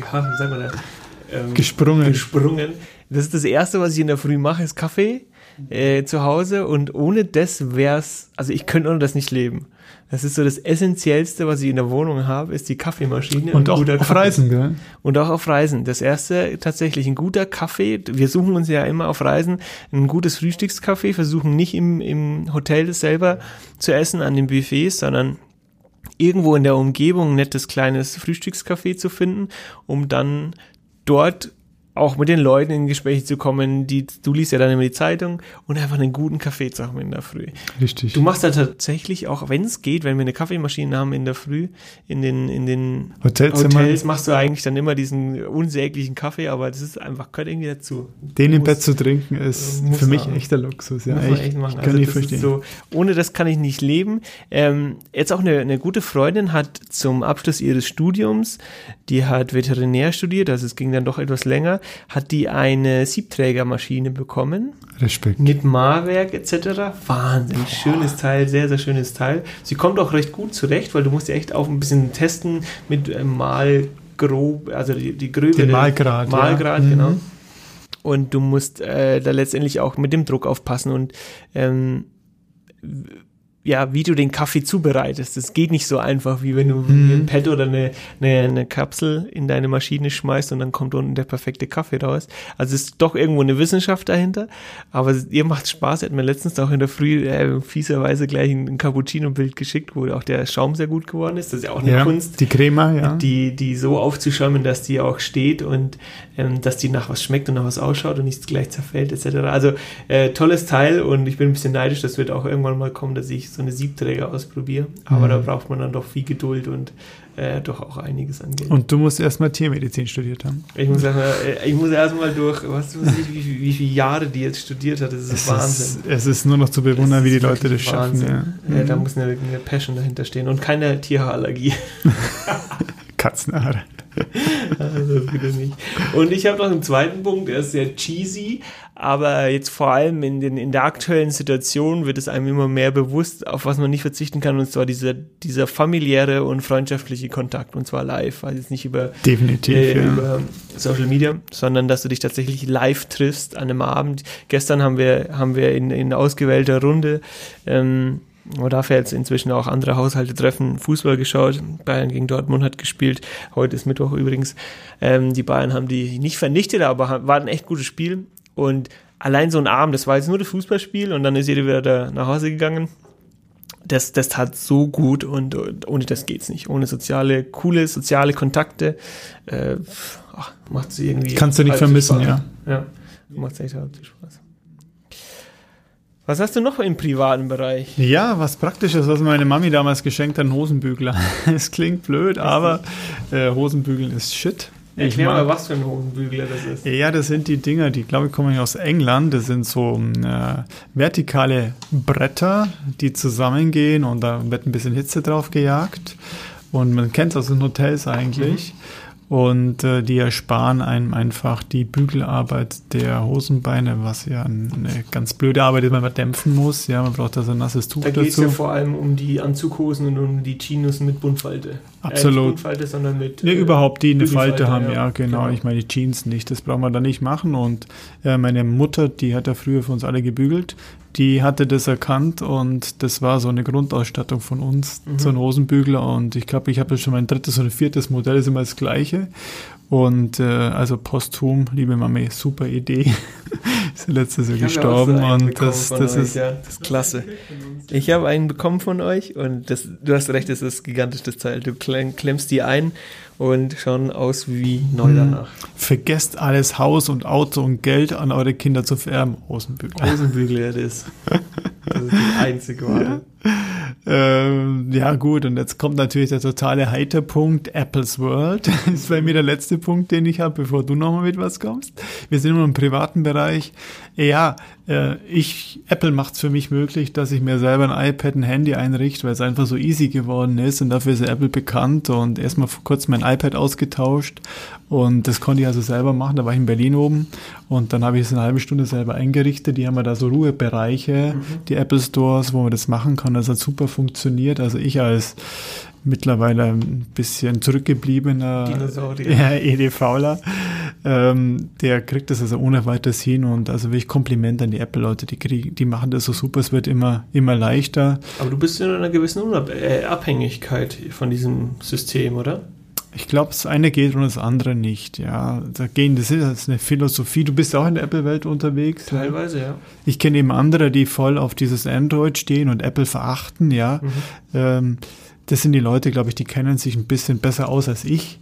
ja, sag mal, ähm, gesprungen. gesprungen. Das ist das Erste, was ich in der Früh mache, ist Kaffee äh, zu Hause. Und ohne das wäre es, also ich könnte ohne das nicht leben. Das ist so das Essentiellste, was ich in der Wohnung habe, ist die Kaffeemaschine. Und auch auf Reisen, gell? Und auch auf Reisen. Das erste, tatsächlich ein guter Kaffee. Wir suchen uns ja immer auf Reisen ein gutes Frühstückskaffee, versuchen nicht im, im Hotel selber zu essen, an den Buffets, sondern irgendwo in der Umgebung ein nettes kleines Frühstückscafé zu finden, um dann dort auch mit den Leuten in Gespräche zu kommen, die, du liest ja dann immer die Zeitung und einfach einen guten Kaffee zu haben in der Früh. Richtig. Du machst da tatsächlich auch, wenn es geht, wenn wir eine Kaffeemaschine haben in der Früh, in den, in den Hotels machst du eigentlich dann immer diesen unsäglichen Kaffee, aber das ist einfach, gehört irgendwie dazu. Den im Bett zu trinken ist für mich auch. echter Luxus, ja. Muss echt machen. Kann also ich verstehen. So, ohne das kann ich nicht leben. Ähm, jetzt auch eine, eine gute Freundin hat zum Abschluss ihres Studiums, die hat Veterinär studiert, also es ging dann doch etwas länger, hat die eine Siebträgermaschine bekommen. Respekt. Mit Mahrwerk etc. Wahnsinn, schönes Teil, sehr, sehr schönes Teil. Sie kommt auch recht gut zurecht, weil du musst ja echt auch ein bisschen testen mit äh, Malgrob, also die, die Gröbe. Den Malgrad. Malgrad, ja. genau. Mhm. Und du musst äh, da letztendlich auch mit dem Druck aufpassen und ähm, ja, wie du den Kaffee zubereitest. Das geht nicht so einfach, wie wenn du mhm. ein Pad oder eine, eine, eine Kapsel in deine Maschine schmeißt und dann kommt unten der perfekte Kaffee raus. Also es ist doch irgendwo eine Wissenschaft dahinter, aber ihr macht Spaß. Ihr hat mir letztens auch in der Früh äh, fieserweise gleich ein, ein Cappuccino-Bild geschickt, wo auch der Schaum sehr gut geworden ist. Das ist ja auch eine ja, Kunst. Die Crema, ja. Die, die so aufzuschäumen, dass die auch steht und ähm, dass die nach was schmeckt und nach was ausschaut und nicht gleich zerfällt, etc. Also äh, tolles Teil und ich bin ein bisschen neidisch, das wird auch irgendwann mal kommen, dass ich so eine Siebträger ausprobiere. Aber mhm. da braucht man dann doch viel Geduld und äh, doch auch einiges angehen. Und du musst erstmal Tiermedizin studiert haben. Ich muss erstmal, äh, ich muss erstmal durch, was weiß ich, wie, wie, viele Jahre die jetzt studiert hat, das ist es Wahnsinn. Ist, es ist nur noch zu bewundern, wie die Leute das schaffen. Ja. Da mhm. muss eine, eine Passion dahinter stehen und keine Tierhaarallergie. Katzenhaare. Also das wieder nicht. Und ich habe noch einen zweiten Punkt, der ist sehr cheesy, aber jetzt vor allem in, den, in der aktuellen Situation wird es einem immer mehr bewusst, auf was man nicht verzichten kann, und zwar dieser, dieser familiäre und freundschaftliche Kontakt, und zwar live, also jetzt nicht über, Definitiv, äh, ja. über Social Media, sondern dass du dich tatsächlich live triffst an einem Abend. Gestern haben wir, haben wir in, in ausgewählter Runde ähm, darf ja jetzt inzwischen auch andere Haushalte treffen, Fußball geschaut. Bayern gegen Dortmund hat gespielt. Heute ist Mittwoch übrigens. Ähm, die Bayern haben die nicht vernichtet, aber war ein echt gutes Spiel. Und allein so ein Abend, das war jetzt nur das Fußballspiel und dann ist jeder wieder da nach Hause gegangen. Das, das tat so gut und, und ohne das geht's nicht. Ohne soziale, coole soziale Kontakte äh, macht es irgendwie. Kannst du nicht vermissen, ja. Ja, macht echt halt Spaß. Was hast du noch im privaten Bereich? Ja, was Praktisches, was meine Mami damals geschenkt hat, ein Hosenbügler. Es klingt blöd, aber äh, Hosenbügeln ist Shit. Erklär mal, was für ein Hosenbügler das ist. Ja, das sind die Dinger, die glaube ich kommen aus England. Das sind so äh, vertikale Bretter, die zusammengehen und da wird ein bisschen Hitze drauf gejagt. Und man kennt es aus den Hotels eigentlich. Mhm und äh, die ersparen einem einfach die Bügelarbeit der Hosenbeine, was ja eine ganz blöde Arbeit ist, wenn man dämpfen muss. Ja, man braucht da so ein nasses Tuch da dazu. Da geht es ja vor allem um die Anzughosen und um die Chinos mit Buntfalte. Absolut. Äh, Buntfalte, sondern mit. Nee, äh, überhaupt, die eine Falte haben, ja, ja genau. genau. Ich meine, die Jeans nicht, das braucht man da nicht machen. Und äh, meine Mutter, die hat ja früher für uns alle gebügelt die hatte das erkannt und das war so eine Grundausstattung von uns, mhm. so ein Hosenbügler. Und ich glaube, ich habe schon mein drittes oder viertes Modell, ist immer das gleiche. Und äh, also posthum, liebe Mami, super Idee. ist letztes Jahr gestorben so und das, das euch, ist, ja. das ist klasse. Ich habe einen bekommen von euch und das, du hast recht, das ist gigantisches Teil. Du klemmst die ein und schauen aus wie neu hm. danach. Vergesst alles Haus und Auto und Geld an eure Kinder zu vererben. Hosenbügel. Hosenbügel, ja, das. Das ist die einzige Wahl. Ja. Ähm, ja, gut, und jetzt kommt natürlich der totale Heiterpunkt, Apples World. Das ist bei mir der letzte Punkt, den ich habe, bevor du nochmal mit was kommst. Wir sind immer im privaten Bereich. Ja, äh, ich, Apple macht es für mich möglich, dass ich mir selber ein iPad, ein Handy einrichte, weil es einfach so easy geworden ist und dafür ist Apple bekannt und erstmal vor kurzem mein iPad ausgetauscht und das konnte ich also selber machen. Da war ich in Berlin oben und dann habe ich es eine halbe Stunde selber eingerichtet. Die haben ja da so Ruhebereiche, mhm. die Apple Stores, wo man das machen kann. Das hat super funktioniert. Also ich als mittlerweile ein bisschen zurückgebliebener ja, EDVler, ähm, der kriegt das also ohne weiteres hin und also wirklich Kompliment an die Apple-Leute, die kriegen, die machen das so super, es wird immer, immer leichter. Aber du bist in einer gewissen Unabhängigkeit von diesem System, oder? Ich glaube, das eine geht und das andere nicht. Ja, da gehen, das ist eine Philosophie. Du bist auch in der Apple-Welt unterwegs. Teilweise, ja. Ich kenne eben andere, die voll auf dieses Android stehen und Apple verachten. Ja, mhm. ähm, das sind die Leute, glaube ich, die kennen sich ein bisschen besser aus als ich.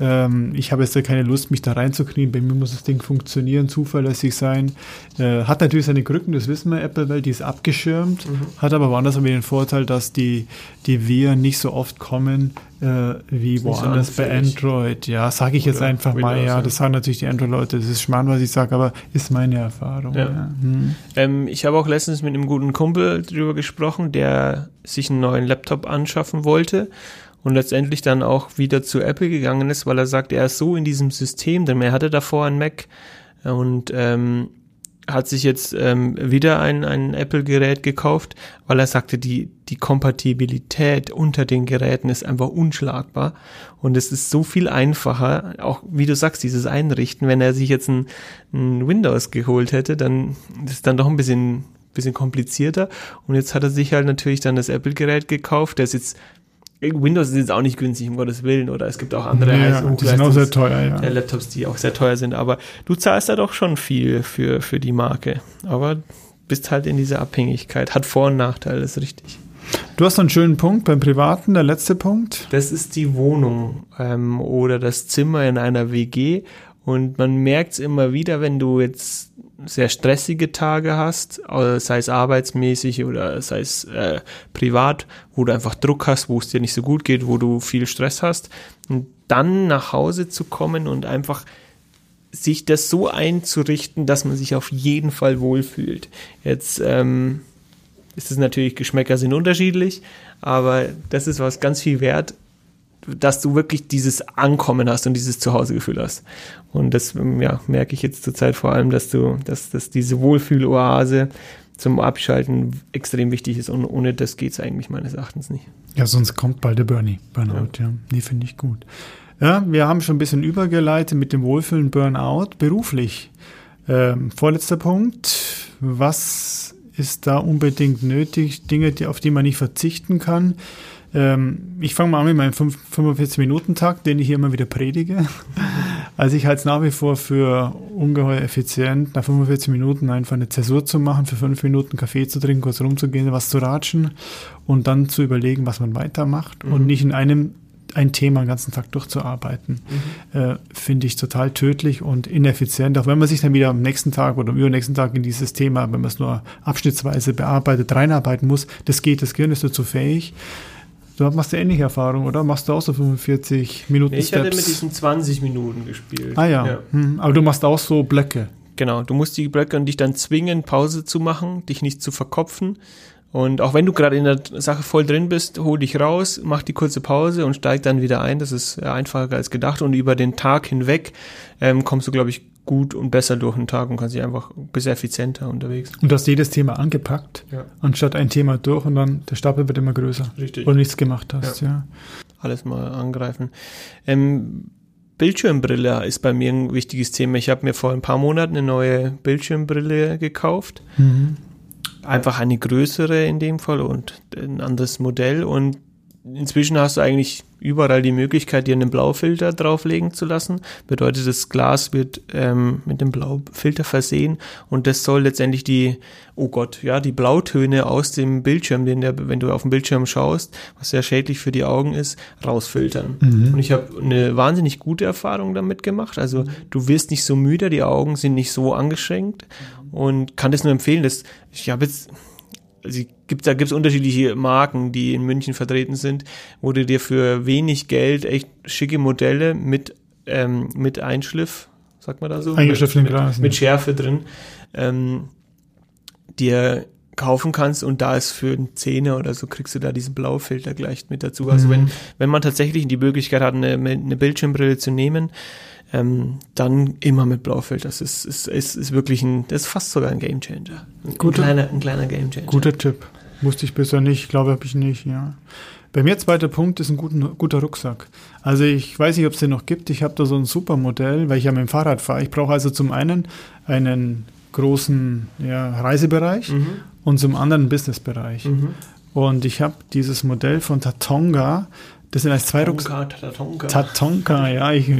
Ähm, ich habe jetzt da keine Lust, mich da reinzuknien. Bei mir muss das Ding funktionieren, zuverlässig sein. Äh, hat natürlich seine Krücken, das wissen wir, Apple, weil die ist abgeschirmt. Mhm. Hat aber woanders aber den Vorteil, dass die, die Viren nicht so oft kommen äh, wie woanders so bei Android. Ja, sage ich jetzt Oder einfach Windows, mal. Ja, das sagen natürlich die Android-Leute. Das ist schmarrn, was ich sage, aber ist meine Erfahrung. Ja. Ja. Hm. Ähm, ich habe auch letztens mit einem guten Kumpel drüber gesprochen, der sich einen neuen Laptop anschaffen wollte und letztendlich dann auch wieder zu Apple gegangen ist, weil er sagt, er ist so in diesem System, denn er hatte davor ein Mac und ähm, hat sich jetzt ähm, wieder ein, ein Apple-Gerät gekauft, weil er sagte, die, die Kompatibilität unter den Geräten ist einfach unschlagbar. Und es ist so viel einfacher, auch wie du sagst, dieses Einrichten, wenn er sich jetzt ein, ein Windows geholt hätte, dann ist dann doch ein bisschen bisschen komplizierter. Und jetzt hat er sich halt natürlich dann das Apple-Gerät gekauft. Der ist jetzt Windows ist jetzt auch nicht günstig, um Gottes Willen, oder es gibt auch andere ja, die sind auch sehr teuer, ja. Laptops, die auch sehr teuer sind, aber du zahlst da doch schon viel für, für die Marke. Aber bist halt in dieser Abhängigkeit. Hat Vor- und Nachteile, ist richtig. Du hast einen schönen Punkt beim Privaten, der letzte Punkt. Das ist die Wohnung ähm, oder das Zimmer in einer WG. Und man merkt es immer wieder, wenn du jetzt sehr stressige Tage hast, äh, sei es arbeitsmäßig oder sei es äh, privat, wo du einfach Druck hast, wo es dir nicht so gut geht, wo du viel Stress hast. Und dann nach Hause zu kommen und einfach sich das so einzurichten, dass man sich auf jeden Fall wohlfühlt. Jetzt ähm, ist es natürlich, Geschmäcker sind unterschiedlich, aber das ist was ganz viel wert, dass du wirklich dieses Ankommen hast und dieses Zuhausegefühl hast. Und das ja, merke ich jetzt zurzeit vor allem, dass du, dass, dass diese Wohlfühloase zum Abschalten extrem wichtig ist und ohne das geht es eigentlich meines Erachtens nicht. Ja, sonst kommt bald der Bernie, Burnout, ja. ja. Nee, finde ich gut. Ja, wir haben schon ein bisschen übergeleitet mit dem Wohlfühlen Burnout beruflich. Ähm, vorletzter Punkt. Was ist da unbedingt nötig? Dinge, die, auf die man nicht verzichten kann. Ähm, ich fange mal an mit meinem 45-Minuten-Tag, den ich hier immer wieder predige. Also ich halte es nach wie vor für ungeheuer effizient, nach 45 Minuten einfach eine Zäsur zu machen, für fünf Minuten Kaffee zu trinken, kurz rumzugehen, was zu ratschen und dann zu überlegen, was man weitermacht mhm. und nicht in einem ein Thema den ganzen Tag durchzuarbeiten, mhm. äh, finde ich total tödlich und ineffizient. Auch wenn man sich dann wieder am nächsten Tag oder am übernächsten Tag in dieses Thema, wenn man es nur abschnittsweise bearbeitet, reinarbeiten muss, das geht, das Gehirn ist dazu fähig. Du machst ja ähnliche Erfahrungen, oder? Machst du auch so 45 Minuten nee, Ich Steps? hatte mit diesen 20 Minuten gespielt. Ah ja. ja. Hm, aber du machst auch so Blöcke. Genau, du musst die Blöcke und dich dann zwingen, Pause zu machen, dich nicht zu verkopfen. Und auch wenn du gerade in der Sache voll drin bist, hol dich raus, mach die kurze Pause und steig dann wieder ein. Das ist einfacher als gedacht. Und über den Tag hinweg ähm, kommst du, glaube ich, gut und besser durch den Tag und kannst dich einfach ein bisschen effizienter unterwegs. Und du hast jedes Thema angepackt, ja. anstatt ein Thema durch und dann der Stapel wird immer größer. Richtig. Weil du nichts gemacht hast, ja. ja. Alles mal angreifen. Ähm, Bildschirmbrille ist bei mir ein wichtiges Thema. Ich habe mir vor ein paar Monaten eine neue Bildschirmbrille gekauft. Mhm. Einfach eine größere in dem Fall und ein anderes Modell und inzwischen hast du eigentlich überall die Möglichkeit, dir einen Blaufilter drauflegen zu lassen. Bedeutet, das Glas wird ähm, mit dem Blaufilter versehen und das soll letztendlich die, oh Gott, ja, die Blautöne aus dem Bildschirm, den der, wenn du auf den Bildschirm schaust, was sehr schädlich für die Augen ist, rausfiltern. Mhm. Und ich habe eine wahnsinnig gute Erfahrung damit gemacht. Also du wirst nicht so müde, die Augen sind nicht so angeschränkt und kann das nur empfehlen. Dass, ich habe jetzt also gibt, da gibt es unterschiedliche Marken, die in München vertreten sind, wo du dir für wenig Geld echt schicke Modelle mit, ähm, mit Einschliff, sagt man da so? Eingeschliffenen Glas. Mit, mit Schärfe drin, ähm, dir kaufen kannst und da ist für einen Zehner oder so kriegst du da diesen Blaufilter gleich mit dazu. Also mhm. wenn, wenn man tatsächlich die Möglichkeit hat, eine, eine Bildschirmbrille zu nehmen, ähm, dann immer mit Blaufilter. Das ist, ist, ist, ist wirklich ein, das ist fast sogar ein Gamechanger. Ein, guter, ein, kleiner, ein kleiner Gamechanger. Guter Tipp. Wusste ich bisher nicht, glaube habe ich nicht, ja. Bei mir zweiter Punkt ist ein guter, guter Rucksack. Also ich weiß nicht, ob es den noch gibt. Ich habe da so ein super Modell, weil ich ja mit dem Fahrrad fahre. Ich brauche also zum einen einen großen ja, Reisebereich mhm. und zum anderen einen Businessbereich. Mhm. Und ich habe dieses Modell von Tatonga, das sind als zwei Rucksäcke. Tatonka. Tatonka, ja, ich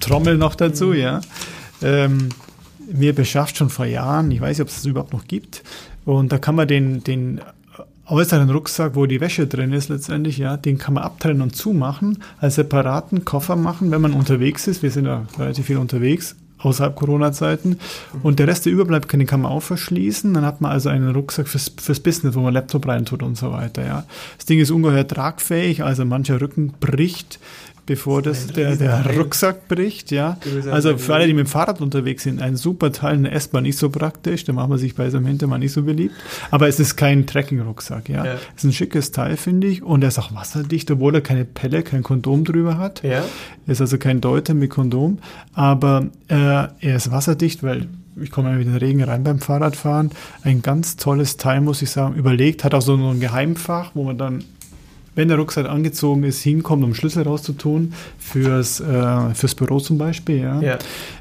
trommel noch dazu, mhm. ja. Ähm, mir beschafft schon vor Jahren, ich weiß nicht, ob es das überhaupt noch gibt. Und da kann man den, den äußeren Rucksack, wo die Wäsche drin ist letztendlich, ja, den kann man abtrennen und zumachen, als separaten Koffer machen, wenn man unterwegs ist. Wir sind ja relativ viel unterwegs außerhalb Corona-Zeiten. Und der Rest, der überbleibt, den kann man auch verschließen. Dann hat man also einen Rucksack fürs, fürs Business, wo man Laptop reintut und so weiter. Ja. Das Ding ist ungeheuer tragfähig, also mancher Rücken bricht bevor das, der, der Rucksack bricht, ja. Also für alle, die mit dem Fahrrad unterwegs sind, ein super Teil, eine S-Bahn nicht so praktisch, da macht man sich bei so einem Hintermann nicht so beliebt. Aber es ist kein Trekking-Rucksack, ja. ja. Es ist ein schickes Teil, finde ich, und er ist auch wasserdicht, obwohl er keine Pelle, kein Kondom drüber hat. Ja. Er ist also kein Deuter mit Kondom, aber äh, er ist wasserdicht, weil ich komme in den Regen rein beim Fahrradfahren. Ein ganz tolles Teil, muss ich sagen. Überlegt, hat auch so ein Geheimfach, wo man dann wenn der Rucksack angezogen ist, hinkommt, um Schlüssel rauszutun, fürs, äh, fürs Büro zum Beispiel. Ja. ja.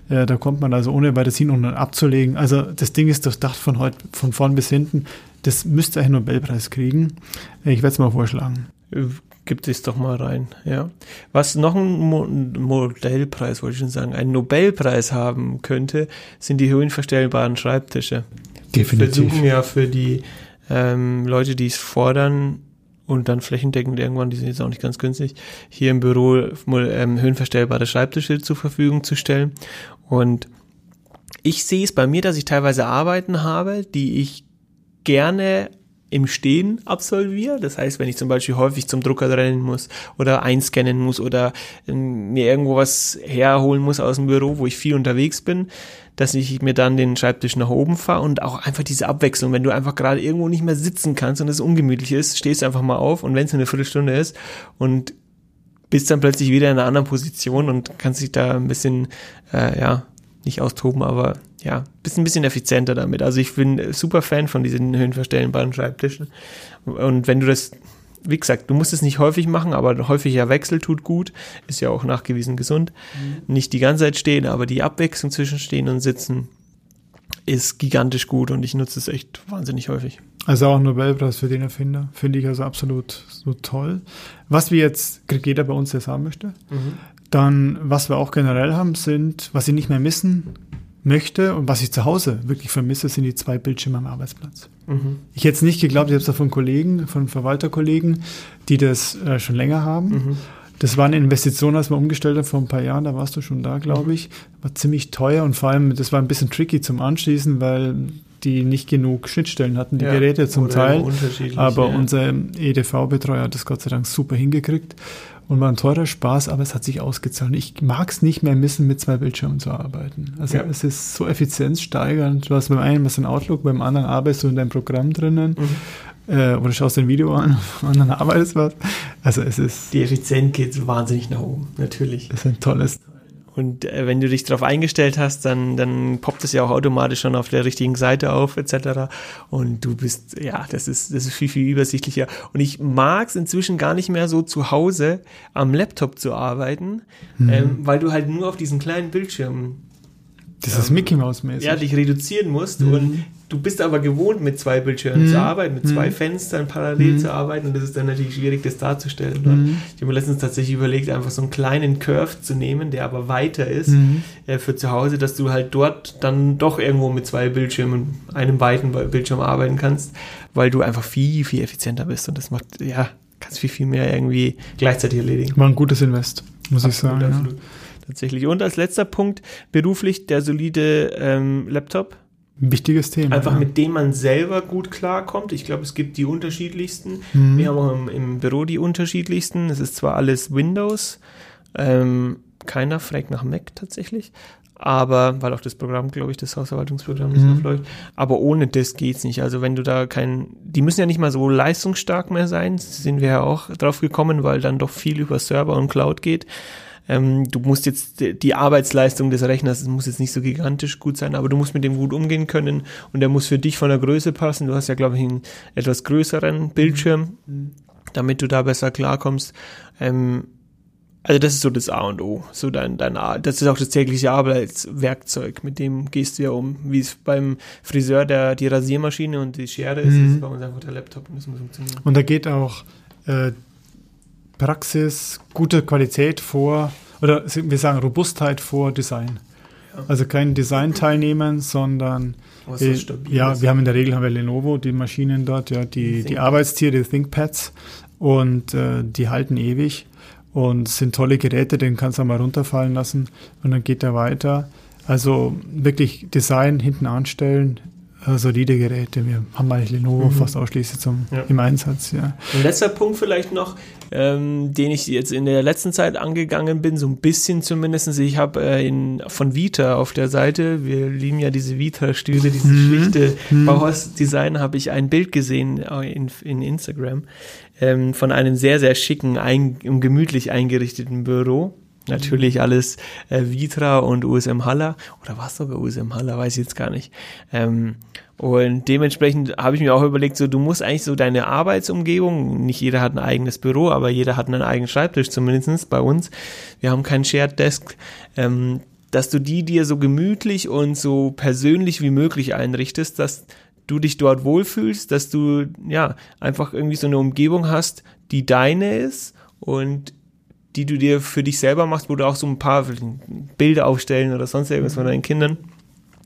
Äh, da kommt man also ohne weiteres hin und abzulegen. Also das Ding ist durchdacht von heute, von vorn bis hinten. Das müsste einen Nobelpreis kriegen. Ich werde es mal vorschlagen. Gibt es doch mal rein, ja. Was noch ein Mo Modellpreis, wollte ich schon sagen, einen Nobelpreis haben könnte, sind die höhenverstellbaren Schreibtische. Definitiv. Wir versuchen ja für die ähm, Leute, die es fordern, und dann flächendeckend irgendwann, die sind jetzt auch nicht ganz günstig, hier im Büro ähm, höhenverstellbare Schreibtische zur Verfügung zu stellen. Und ich sehe es bei mir, dass ich teilweise Arbeiten habe, die ich gerne im Stehen absolviere. Das heißt, wenn ich zum Beispiel häufig zum Drucker rennen muss oder einscannen muss oder ähm, mir irgendwo was herholen muss aus dem Büro, wo ich viel unterwegs bin, dass ich mir dann den Schreibtisch nach oben fahre und auch einfach diese Abwechslung, wenn du einfach gerade irgendwo nicht mehr sitzen kannst und es ungemütlich ist, stehst du einfach mal auf und wenn es eine Viertelstunde ist und bist dann plötzlich wieder in einer anderen Position und kannst dich da ein bisschen, äh, ja, nicht austoben, aber ja, bist ein bisschen effizienter damit. Also ich bin super Fan von diesen höhenverstellbaren Schreibtischen. Und wenn du das, wie gesagt, du musst es nicht häufig machen, aber häufiger Wechsel tut gut, ist ja auch nachgewiesen gesund. Mhm. Nicht die ganze Zeit stehen, aber die Abwechslung zwischen stehen und sitzen ist gigantisch gut und ich nutze es echt wahnsinnig häufig. Also auch ein Nobelpreis für den Erfinder, finde ich also absolut so toll. Was wir jetzt, kriegt jeder bei uns, der es haben möchte. Mhm. Dann, was wir auch generell haben, sind, was Sie nicht mehr missen, möchte und was ich zu Hause wirklich vermisse, sind die zwei Bildschirme am Arbeitsplatz. Mhm. Ich hätte es nicht geglaubt, ich habe es von Kollegen, von Verwalterkollegen, die das äh, schon länger haben. Mhm. Das war eine Investition, als wir umgestellt haben vor ein paar Jahren, da warst du schon da, glaube mhm. ich. War ziemlich teuer und vor allem, das war ein bisschen tricky zum Anschließen, weil die nicht genug Schnittstellen hatten, die ja, Geräte zum Teil. Aber ja. unser EDV-Betreuer hat das Gott sei Dank super hingekriegt und war ein teurer Spaß, aber es hat sich ausgezahlt. Ich mag es nicht mehr missen, mit zwei Bildschirmen zu arbeiten. Also ja. es ist so effizienzsteigernd. Du hast beim einen was in Outlook, beim anderen arbeitest du in deinem Programm drinnen. Mhm. Äh, oder schaust ein Video an, beim anderen arbeitest was. Also es ist. Die Effizienz geht wahnsinnig nach oben, natürlich. Das ist ein tolles und äh, wenn du dich darauf eingestellt hast, dann, dann poppt es ja auch automatisch schon auf der richtigen Seite auf, etc. Und du bist, ja, das ist, das ist viel, viel übersichtlicher. Und ich mag es inzwischen gar nicht mehr so zu Hause am Laptop zu arbeiten, mhm. ähm, weil du halt nur auf diesen kleinen Bildschirm das ist Mickey Mouse mäßig. Ja, dich reduzieren musst mhm. und du bist aber gewohnt, mit zwei Bildschirmen mhm. zu arbeiten, mit zwei mhm. Fenstern parallel mhm. zu arbeiten und das ist dann natürlich schwierig, das darzustellen. Mhm. Ich habe mir letztens tatsächlich überlegt, einfach so einen kleinen Curve zu nehmen, der aber weiter ist mhm. äh, für zu Hause, dass du halt dort dann doch irgendwo mit zwei Bildschirmen, einem weiten Bildschirm arbeiten kannst, weil du einfach viel, viel effizienter bist und das macht, ja, kannst viel, viel mehr irgendwie gleichzeitig erledigen. War ein gutes Invest, muss absolut, ich sagen. Absolut. Ja tatsächlich. Und als letzter Punkt, beruflich der solide ähm, Laptop. Wichtiges Thema. Einfach ja. mit dem man selber gut klarkommt. Ich glaube, es gibt die unterschiedlichsten. Mhm. Wir haben auch im, im, Büro die unterschiedlichsten. Es ist zwar alles Windows, ähm, keiner fragt nach Mac tatsächlich, aber weil auch das Programm, glaube ich, das Hausverwaltungsprogramm nicht mhm. läuft. Aber ohne das geht's nicht. Also wenn du da kein, die müssen ja nicht mal so leistungsstark mehr sein, sind wir ja auch drauf gekommen, weil dann doch viel über Server und Cloud geht. Ähm, du musst jetzt die Arbeitsleistung des Rechners muss jetzt nicht so gigantisch gut sein, aber du musst mit dem gut umgehen können und der muss für dich von der Größe passen. Du hast ja, glaube ich, einen etwas größeren Bildschirm, mhm. damit du da besser klarkommst. Ähm, also das ist so das A und O. So dein, dein A. Das ist auch das tägliche Arbeitswerkzeug. Mit dem gehst du ja um. Wie es beim Friseur der, die Rasiermaschine und die Schere ist, mhm. ist bei uns einfach der Laptop und das muss funktionieren. Und da geht auch äh, Praxis, gute Qualität vor, oder wir sagen Robustheit vor Design. Ja. Also kein Design teilnehmen, sondern äh, ja, wir haben in der Regel haben wir Lenovo, die Maschinen dort, ja, die, die Arbeitstiere, die ThinkPads und äh, die halten ewig und sind tolle Geräte, den kannst du mal runterfallen lassen und dann geht er weiter. Also wirklich Design hinten anstellen, äh, solide Geräte. Wir haben eigentlich Lenovo mhm. fast ausschließlich zum, ja. im Einsatz. Ja. Ein letzter Punkt vielleicht noch, ähm, den ich jetzt in der letzten Zeit angegangen bin, so ein bisschen zumindest. Ich habe äh, in, von Vita auf der Seite, wir lieben ja diese Vita-Stühle, dieses mhm. schlichte mhm. Bauhaus-Design, habe ich ein Bild gesehen äh, in, in Instagram ähm, von einem sehr, sehr schicken, ein, gemütlich eingerichteten Büro Natürlich alles äh, Vitra und USM Haller. Oder was sogar USM Haller, weiß ich jetzt gar nicht. Ähm, und dementsprechend habe ich mir auch überlegt, so du musst eigentlich so deine Arbeitsumgebung, nicht jeder hat ein eigenes Büro, aber jeder hat einen eigenen Schreibtisch, zumindestens bei uns. Wir haben keinen Shared Desk. Ähm, dass du die dir so gemütlich und so persönlich wie möglich einrichtest, dass du dich dort wohlfühlst, dass du ja einfach irgendwie so eine Umgebung hast, die deine ist und die du dir für dich selber machst, wo du auch so ein paar Bilder aufstellen oder sonst irgendwas von deinen Kindern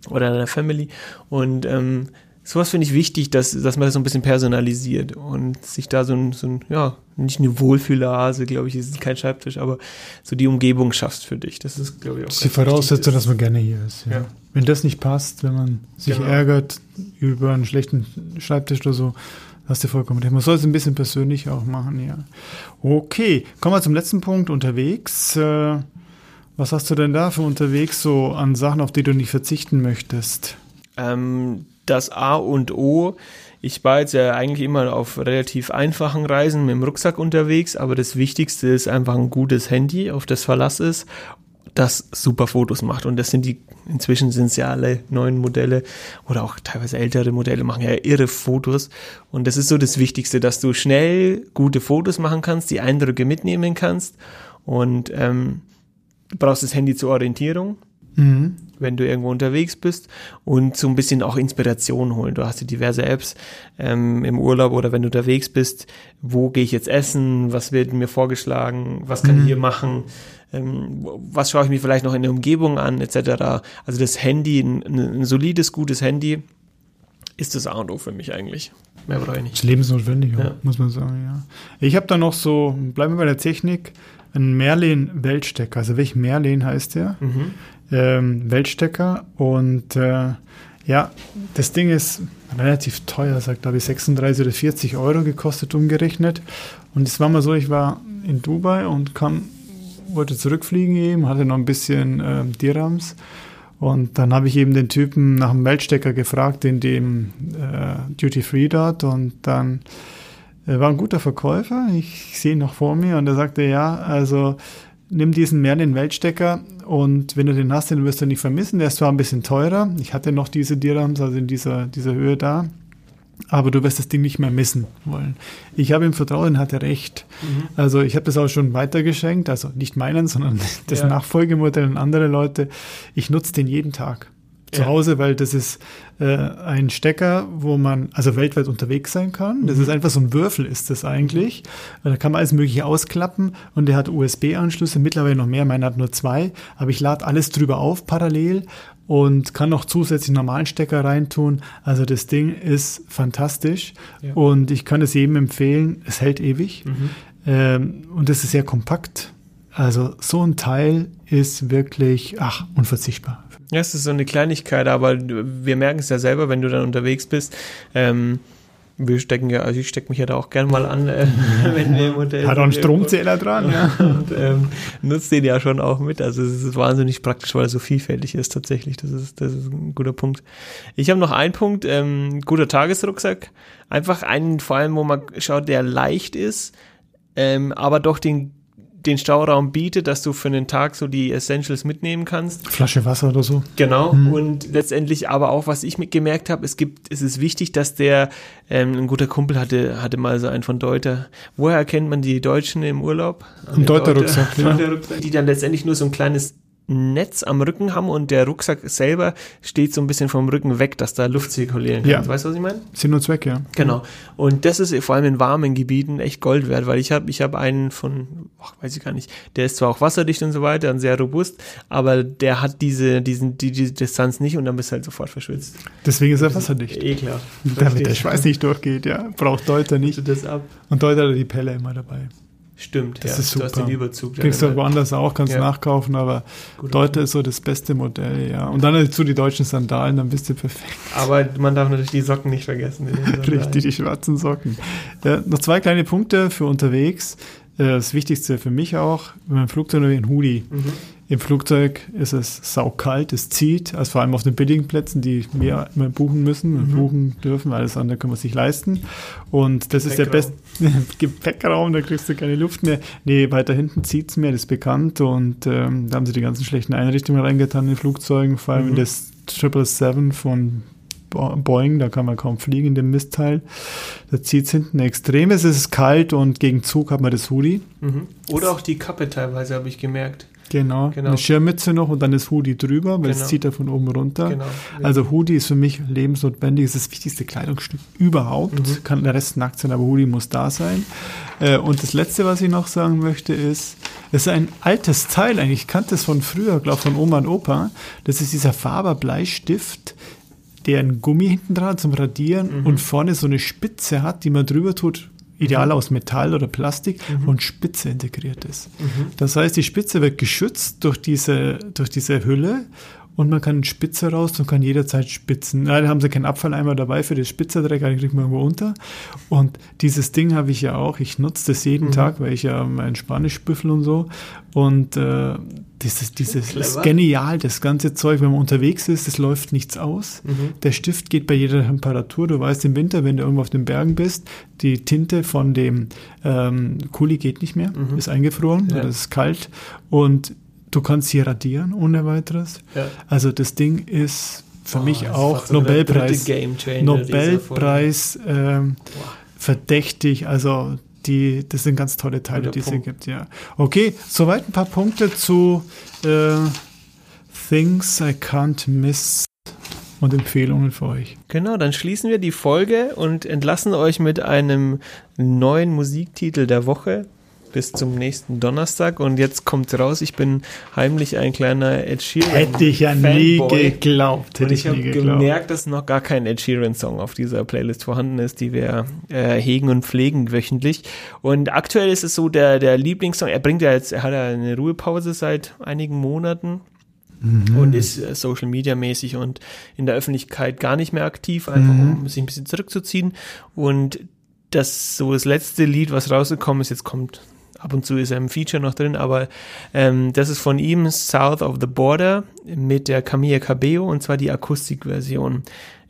oder deiner Family und ähm, sowas finde ich wichtig, dass, dass man das so ein bisschen personalisiert und sich da so ein, so ein ja, nicht eine Wohlfühlhase, glaube ich, ist kein Schreibtisch, aber so die Umgebung schaffst für dich. Das ist, glaube ich, auch. Das ist die Voraussetzung, dass man gerne hier ist. Ja. Ja. Wenn das nicht passt, wenn man sich genau. ärgert über einen schlechten Schreibtisch oder so, hast du vollkommen recht. Man soll es ein bisschen persönlich auch machen, ja. Okay, kommen wir zum letzten Punkt, unterwegs. Äh, was hast du denn da für unterwegs so an Sachen, auf die du nicht verzichten möchtest? Ähm, das A und O. Ich war jetzt ja eigentlich immer auf relativ einfachen Reisen mit dem Rucksack unterwegs, aber das Wichtigste ist einfach ein gutes Handy, auf das Verlass ist, das super Fotos macht. Und das sind die, inzwischen sind es ja alle neuen Modelle oder auch teilweise ältere Modelle machen ja irre Fotos. Und das ist so das Wichtigste, dass du schnell gute Fotos machen kannst, die Eindrücke mitnehmen kannst. Und ähm, du brauchst das Handy zur Orientierung. Mhm wenn du irgendwo unterwegs bist und so ein bisschen auch Inspiration holen. Du hast ja diverse Apps ähm, im Urlaub oder wenn du unterwegs bist, wo gehe ich jetzt essen, was wird mir vorgeschlagen, was kann mhm. ich hier machen, ähm, was schaue ich mir vielleicht noch in der Umgebung an, etc. Also das Handy, ein, ein solides, gutes Handy ist das A und O für mich eigentlich. Mehr brauche ich nicht. Das ist lebensnotwendig, ja. muss man sagen, ja. Ich habe da noch so, bleiben wir bei der Technik, einen Merlin-Weltstecker. Also welch Merlin heißt der? Mhm ähm, Weltstecker und äh, ja, das Ding ist relativ teuer, sagt glaube ich 36 oder 40 Euro gekostet umgerechnet. Und es war mal so, ich war in Dubai und kam, wollte zurückfliegen eben, hatte noch ein bisschen äh, Dirhams. Und dann habe ich eben den Typen nach dem Weltstecker gefragt in dem äh, Duty Free dort und dann äh, war ein guter Verkäufer. Ich sehe ihn noch vor mir und er sagte, ja, also nimm diesen Merlin Weltstecker und wenn du den hast, den wirst du nicht vermissen. Der ist zwar ein bisschen teurer. Ich hatte noch diese Dirhams, also in dieser, dieser Höhe da. Aber du wirst das Ding nicht mehr missen wollen. Ich habe ihm vertraut und hatte recht. Mhm. Also ich habe das auch schon weitergeschenkt, also nicht meinen, sondern das ja. Nachfolgemodell an andere Leute. Ich nutze den jeden Tag zu ja. Hause, weil das ist äh, ein Stecker, wo man also weltweit unterwegs sein kann. Das mhm. ist einfach so ein Würfel, ist das eigentlich. Da kann man alles Mögliche ausklappen und der hat USB-Anschlüsse, mittlerweile noch mehr, meiner hat nur zwei, aber ich lade alles drüber auf parallel und kann noch zusätzlich normalen Stecker reintun. Also das Ding ist fantastisch ja. und ich kann es jedem empfehlen. Es hält ewig mhm. ähm, und es ist sehr kompakt. Also so ein Teil ist wirklich, ach, unverzichtbar. Ja, es ist so eine Kleinigkeit, aber wir merken es ja selber, wenn du dann unterwegs bist. Ähm, wir stecken ja, also ich stecke mich ja da auch gern mal an, äh, wenn wir im Hotel Hat auch einen Stromzähler dran, ja. Und ähm, nutzt den ja schon auch mit. Also es ist wahnsinnig praktisch, weil er so vielfältig ist tatsächlich. Das ist, das ist ein guter Punkt. Ich habe noch einen Punkt, ähm, guter Tagesrucksack. Einfach einen, vor allem, wo man schaut, der leicht ist, ähm, aber doch den den Stauraum bietet, dass du für einen Tag so die Essentials mitnehmen kannst. Flasche Wasser oder so. Genau. Mhm. Und letztendlich aber auch, was ich gemerkt habe, es gibt, es ist wichtig, dass der, ähm, ein guter Kumpel hatte, hatte mal so einen von Deuter. Woher erkennt man die Deutschen im Urlaub? Ein Deuter-Rucksack, ja. Die dann letztendlich nur so ein kleines Netz am Rücken haben und der Rucksack selber steht so ein bisschen vom Rücken weg, dass da Luft zirkulieren kann. Ja. Weißt du, was ich meine? Sinn und Zweck, ja. Genau. Und das ist vor allem in warmen Gebieten echt Gold wert, weil ich habe ich hab einen von, ach, weiß ich gar nicht, der ist zwar auch wasserdicht und so weiter und sehr robust, aber der hat diese, diesen, die, diese Distanz nicht und dann bist du halt sofort verschwitzt. Deswegen ist er wasserdicht. Eh klar. Damit der Schweiß nicht durchgeht, ja. Braucht Deuter nicht. Das ab. Und Deuter hat die Pelle immer dabei. Stimmt, das ja. ist super. Du hast den Überzug. Kriegst du woanders auch, kannst ja. nachkaufen, aber Gut, Deuter ist so das beste Modell, ja. Und dann dazu die deutschen Sandalen, dann bist du perfekt. Aber man darf natürlich die Socken nicht vergessen. Richtig, die schwarzen Socken. Ja, noch zwei kleine Punkte für unterwegs. Äh, das Wichtigste für mich auch, wenn man Flugzeug ein Hoodie. Mhm. Im Flugzeug ist es saukalt, es zieht, also vor allem auf den billigen Plätzen, die wir immer buchen müssen und mhm. buchen dürfen, alles andere können wir sich leisten. Und das ist der beste Gepäckraum, da kriegst du keine Luft mehr. Nee, weiter hinten zieht es mehr, das ist bekannt. Und ähm, da haben sie die ganzen schlechten Einrichtungen reingetan in den Flugzeugen, vor allem mhm. das 777 von Boeing, da kann man kaum fliegen in dem Mistteil. Da zieht es hinten extrem. Es ist kalt und gegen Zug hat man das Hoodie. Mhm. Oder auch die Kappe teilweise, habe ich gemerkt. Genau. genau. Eine Schirmmütze noch und dann das Hoodie drüber, weil genau. es zieht er von oben runter. Genau. Also Hoodie ist für mich lebensnotwendig, ist das wichtigste Kleidungsstück überhaupt. Mhm. Kann der Rest nackt sein, aber Hoodie muss da sein. Äh, und das letzte, was ich noch sagen möchte, ist, es ist ein altes Teil eigentlich. Ich kannte es von früher, glaube von Oma und Opa. Das ist dieser Faber-Bleistift, der ein Gummi hinten dran zum Radieren mhm. und vorne so eine Spitze hat, die man drüber tut, ideal mhm. aus Metall oder Plastik mhm. und Spitze integriert ist. Mhm. Das heißt, die Spitze wird geschützt durch diese, durch diese Hülle und man kann eine Spitze raus und kann jederzeit spitzen. Leider haben sie keinen Abfalleimer dabei für das Spitzerdreck, den kriegt man irgendwo unter. Und dieses Ding habe ich ja auch. Ich nutze das jeden mhm. Tag, weil ich ja mein Spanisch büffel und so. Und äh, dieses, dieses ist genial, das ganze Zeug, wenn man unterwegs ist, es läuft nichts aus. Mhm. Der Stift geht bei jeder Temperatur. Du weißt im Winter, wenn du irgendwo auf den Bergen bist, die Tinte von dem ähm, Kuli geht nicht mehr, mhm. ist eingefroren, ja. das ist kalt. Und Du kannst hier radieren ohne weiteres. Ja. Also das Ding ist für oh, mich auch so Nobelpreis. Nobelpreis ähm, verdächtig. Also die, das sind ganz tolle Teile, die es hier gibt. Ja. Okay, soweit ein paar Punkte zu äh, Things I Can't Miss und Empfehlungen für euch. Genau, dann schließen wir die Folge und entlassen euch mit einem neuen Musiktitel der Woche bis zum nächsten Donnerstag. Und jetzt kommt raus, ich bin heimlich ein kleiner Ed Sheeran. Hätte ich ja Fanboy. nie geglaubt. Hätte und ich, ich habe gemerkt, dass noch gar kein Ed Sheeran-Song auf dieser Playlist vorhanden ist, die wir äh, hegen und pflegen wöchentlich. Und aktuell ist es so der, der Lieblingssong. Er bringt ja jetzt, er hat ja eine Ruhepause seit einigen Monaten. Mhm. und ist äh, Social Media mäßig und in der Öffentlichkeit gar nicht mehr aktiv, einfach mhm. um sich ein bisschen zurückzuziehen. Und das so das letzte Lied, was rausgekommen ist, jetzt kommt ab und zu ist er im Feature noch drin, aber ähm, das ist von ihm South of the Border mit der Camilla Cabello und zwar die Akustikversion.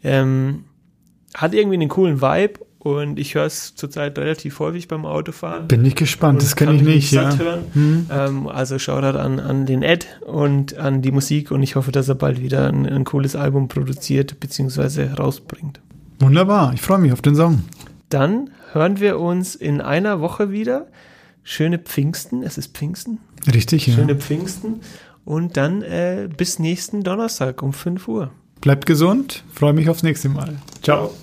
Ähm, hat irgendwie einen coolen Vibe und ich höre es zurzeit relativ häufig beim Autofahren. Bin ich gespannt, das kenne ich nicht, ja. Hm. Ähm, also Shoutout an, an den Ed und an die Musik und ich hoffe, dass er bald wieder ein, ein cooles Album produziert bzw. rausbringt. Wunderbar, ich freue mich auf den Song. Dann hören wir uns in einer Woche wieder schöne Pfingsten. Es ist Pfingsten. Richtig, ja. Schöne Pfingsten. Und dann äh, bis nächsten Donnerstag um 5 Uhr. Bleibt gesund. Freue mich aufs nächste Mal. Ciao.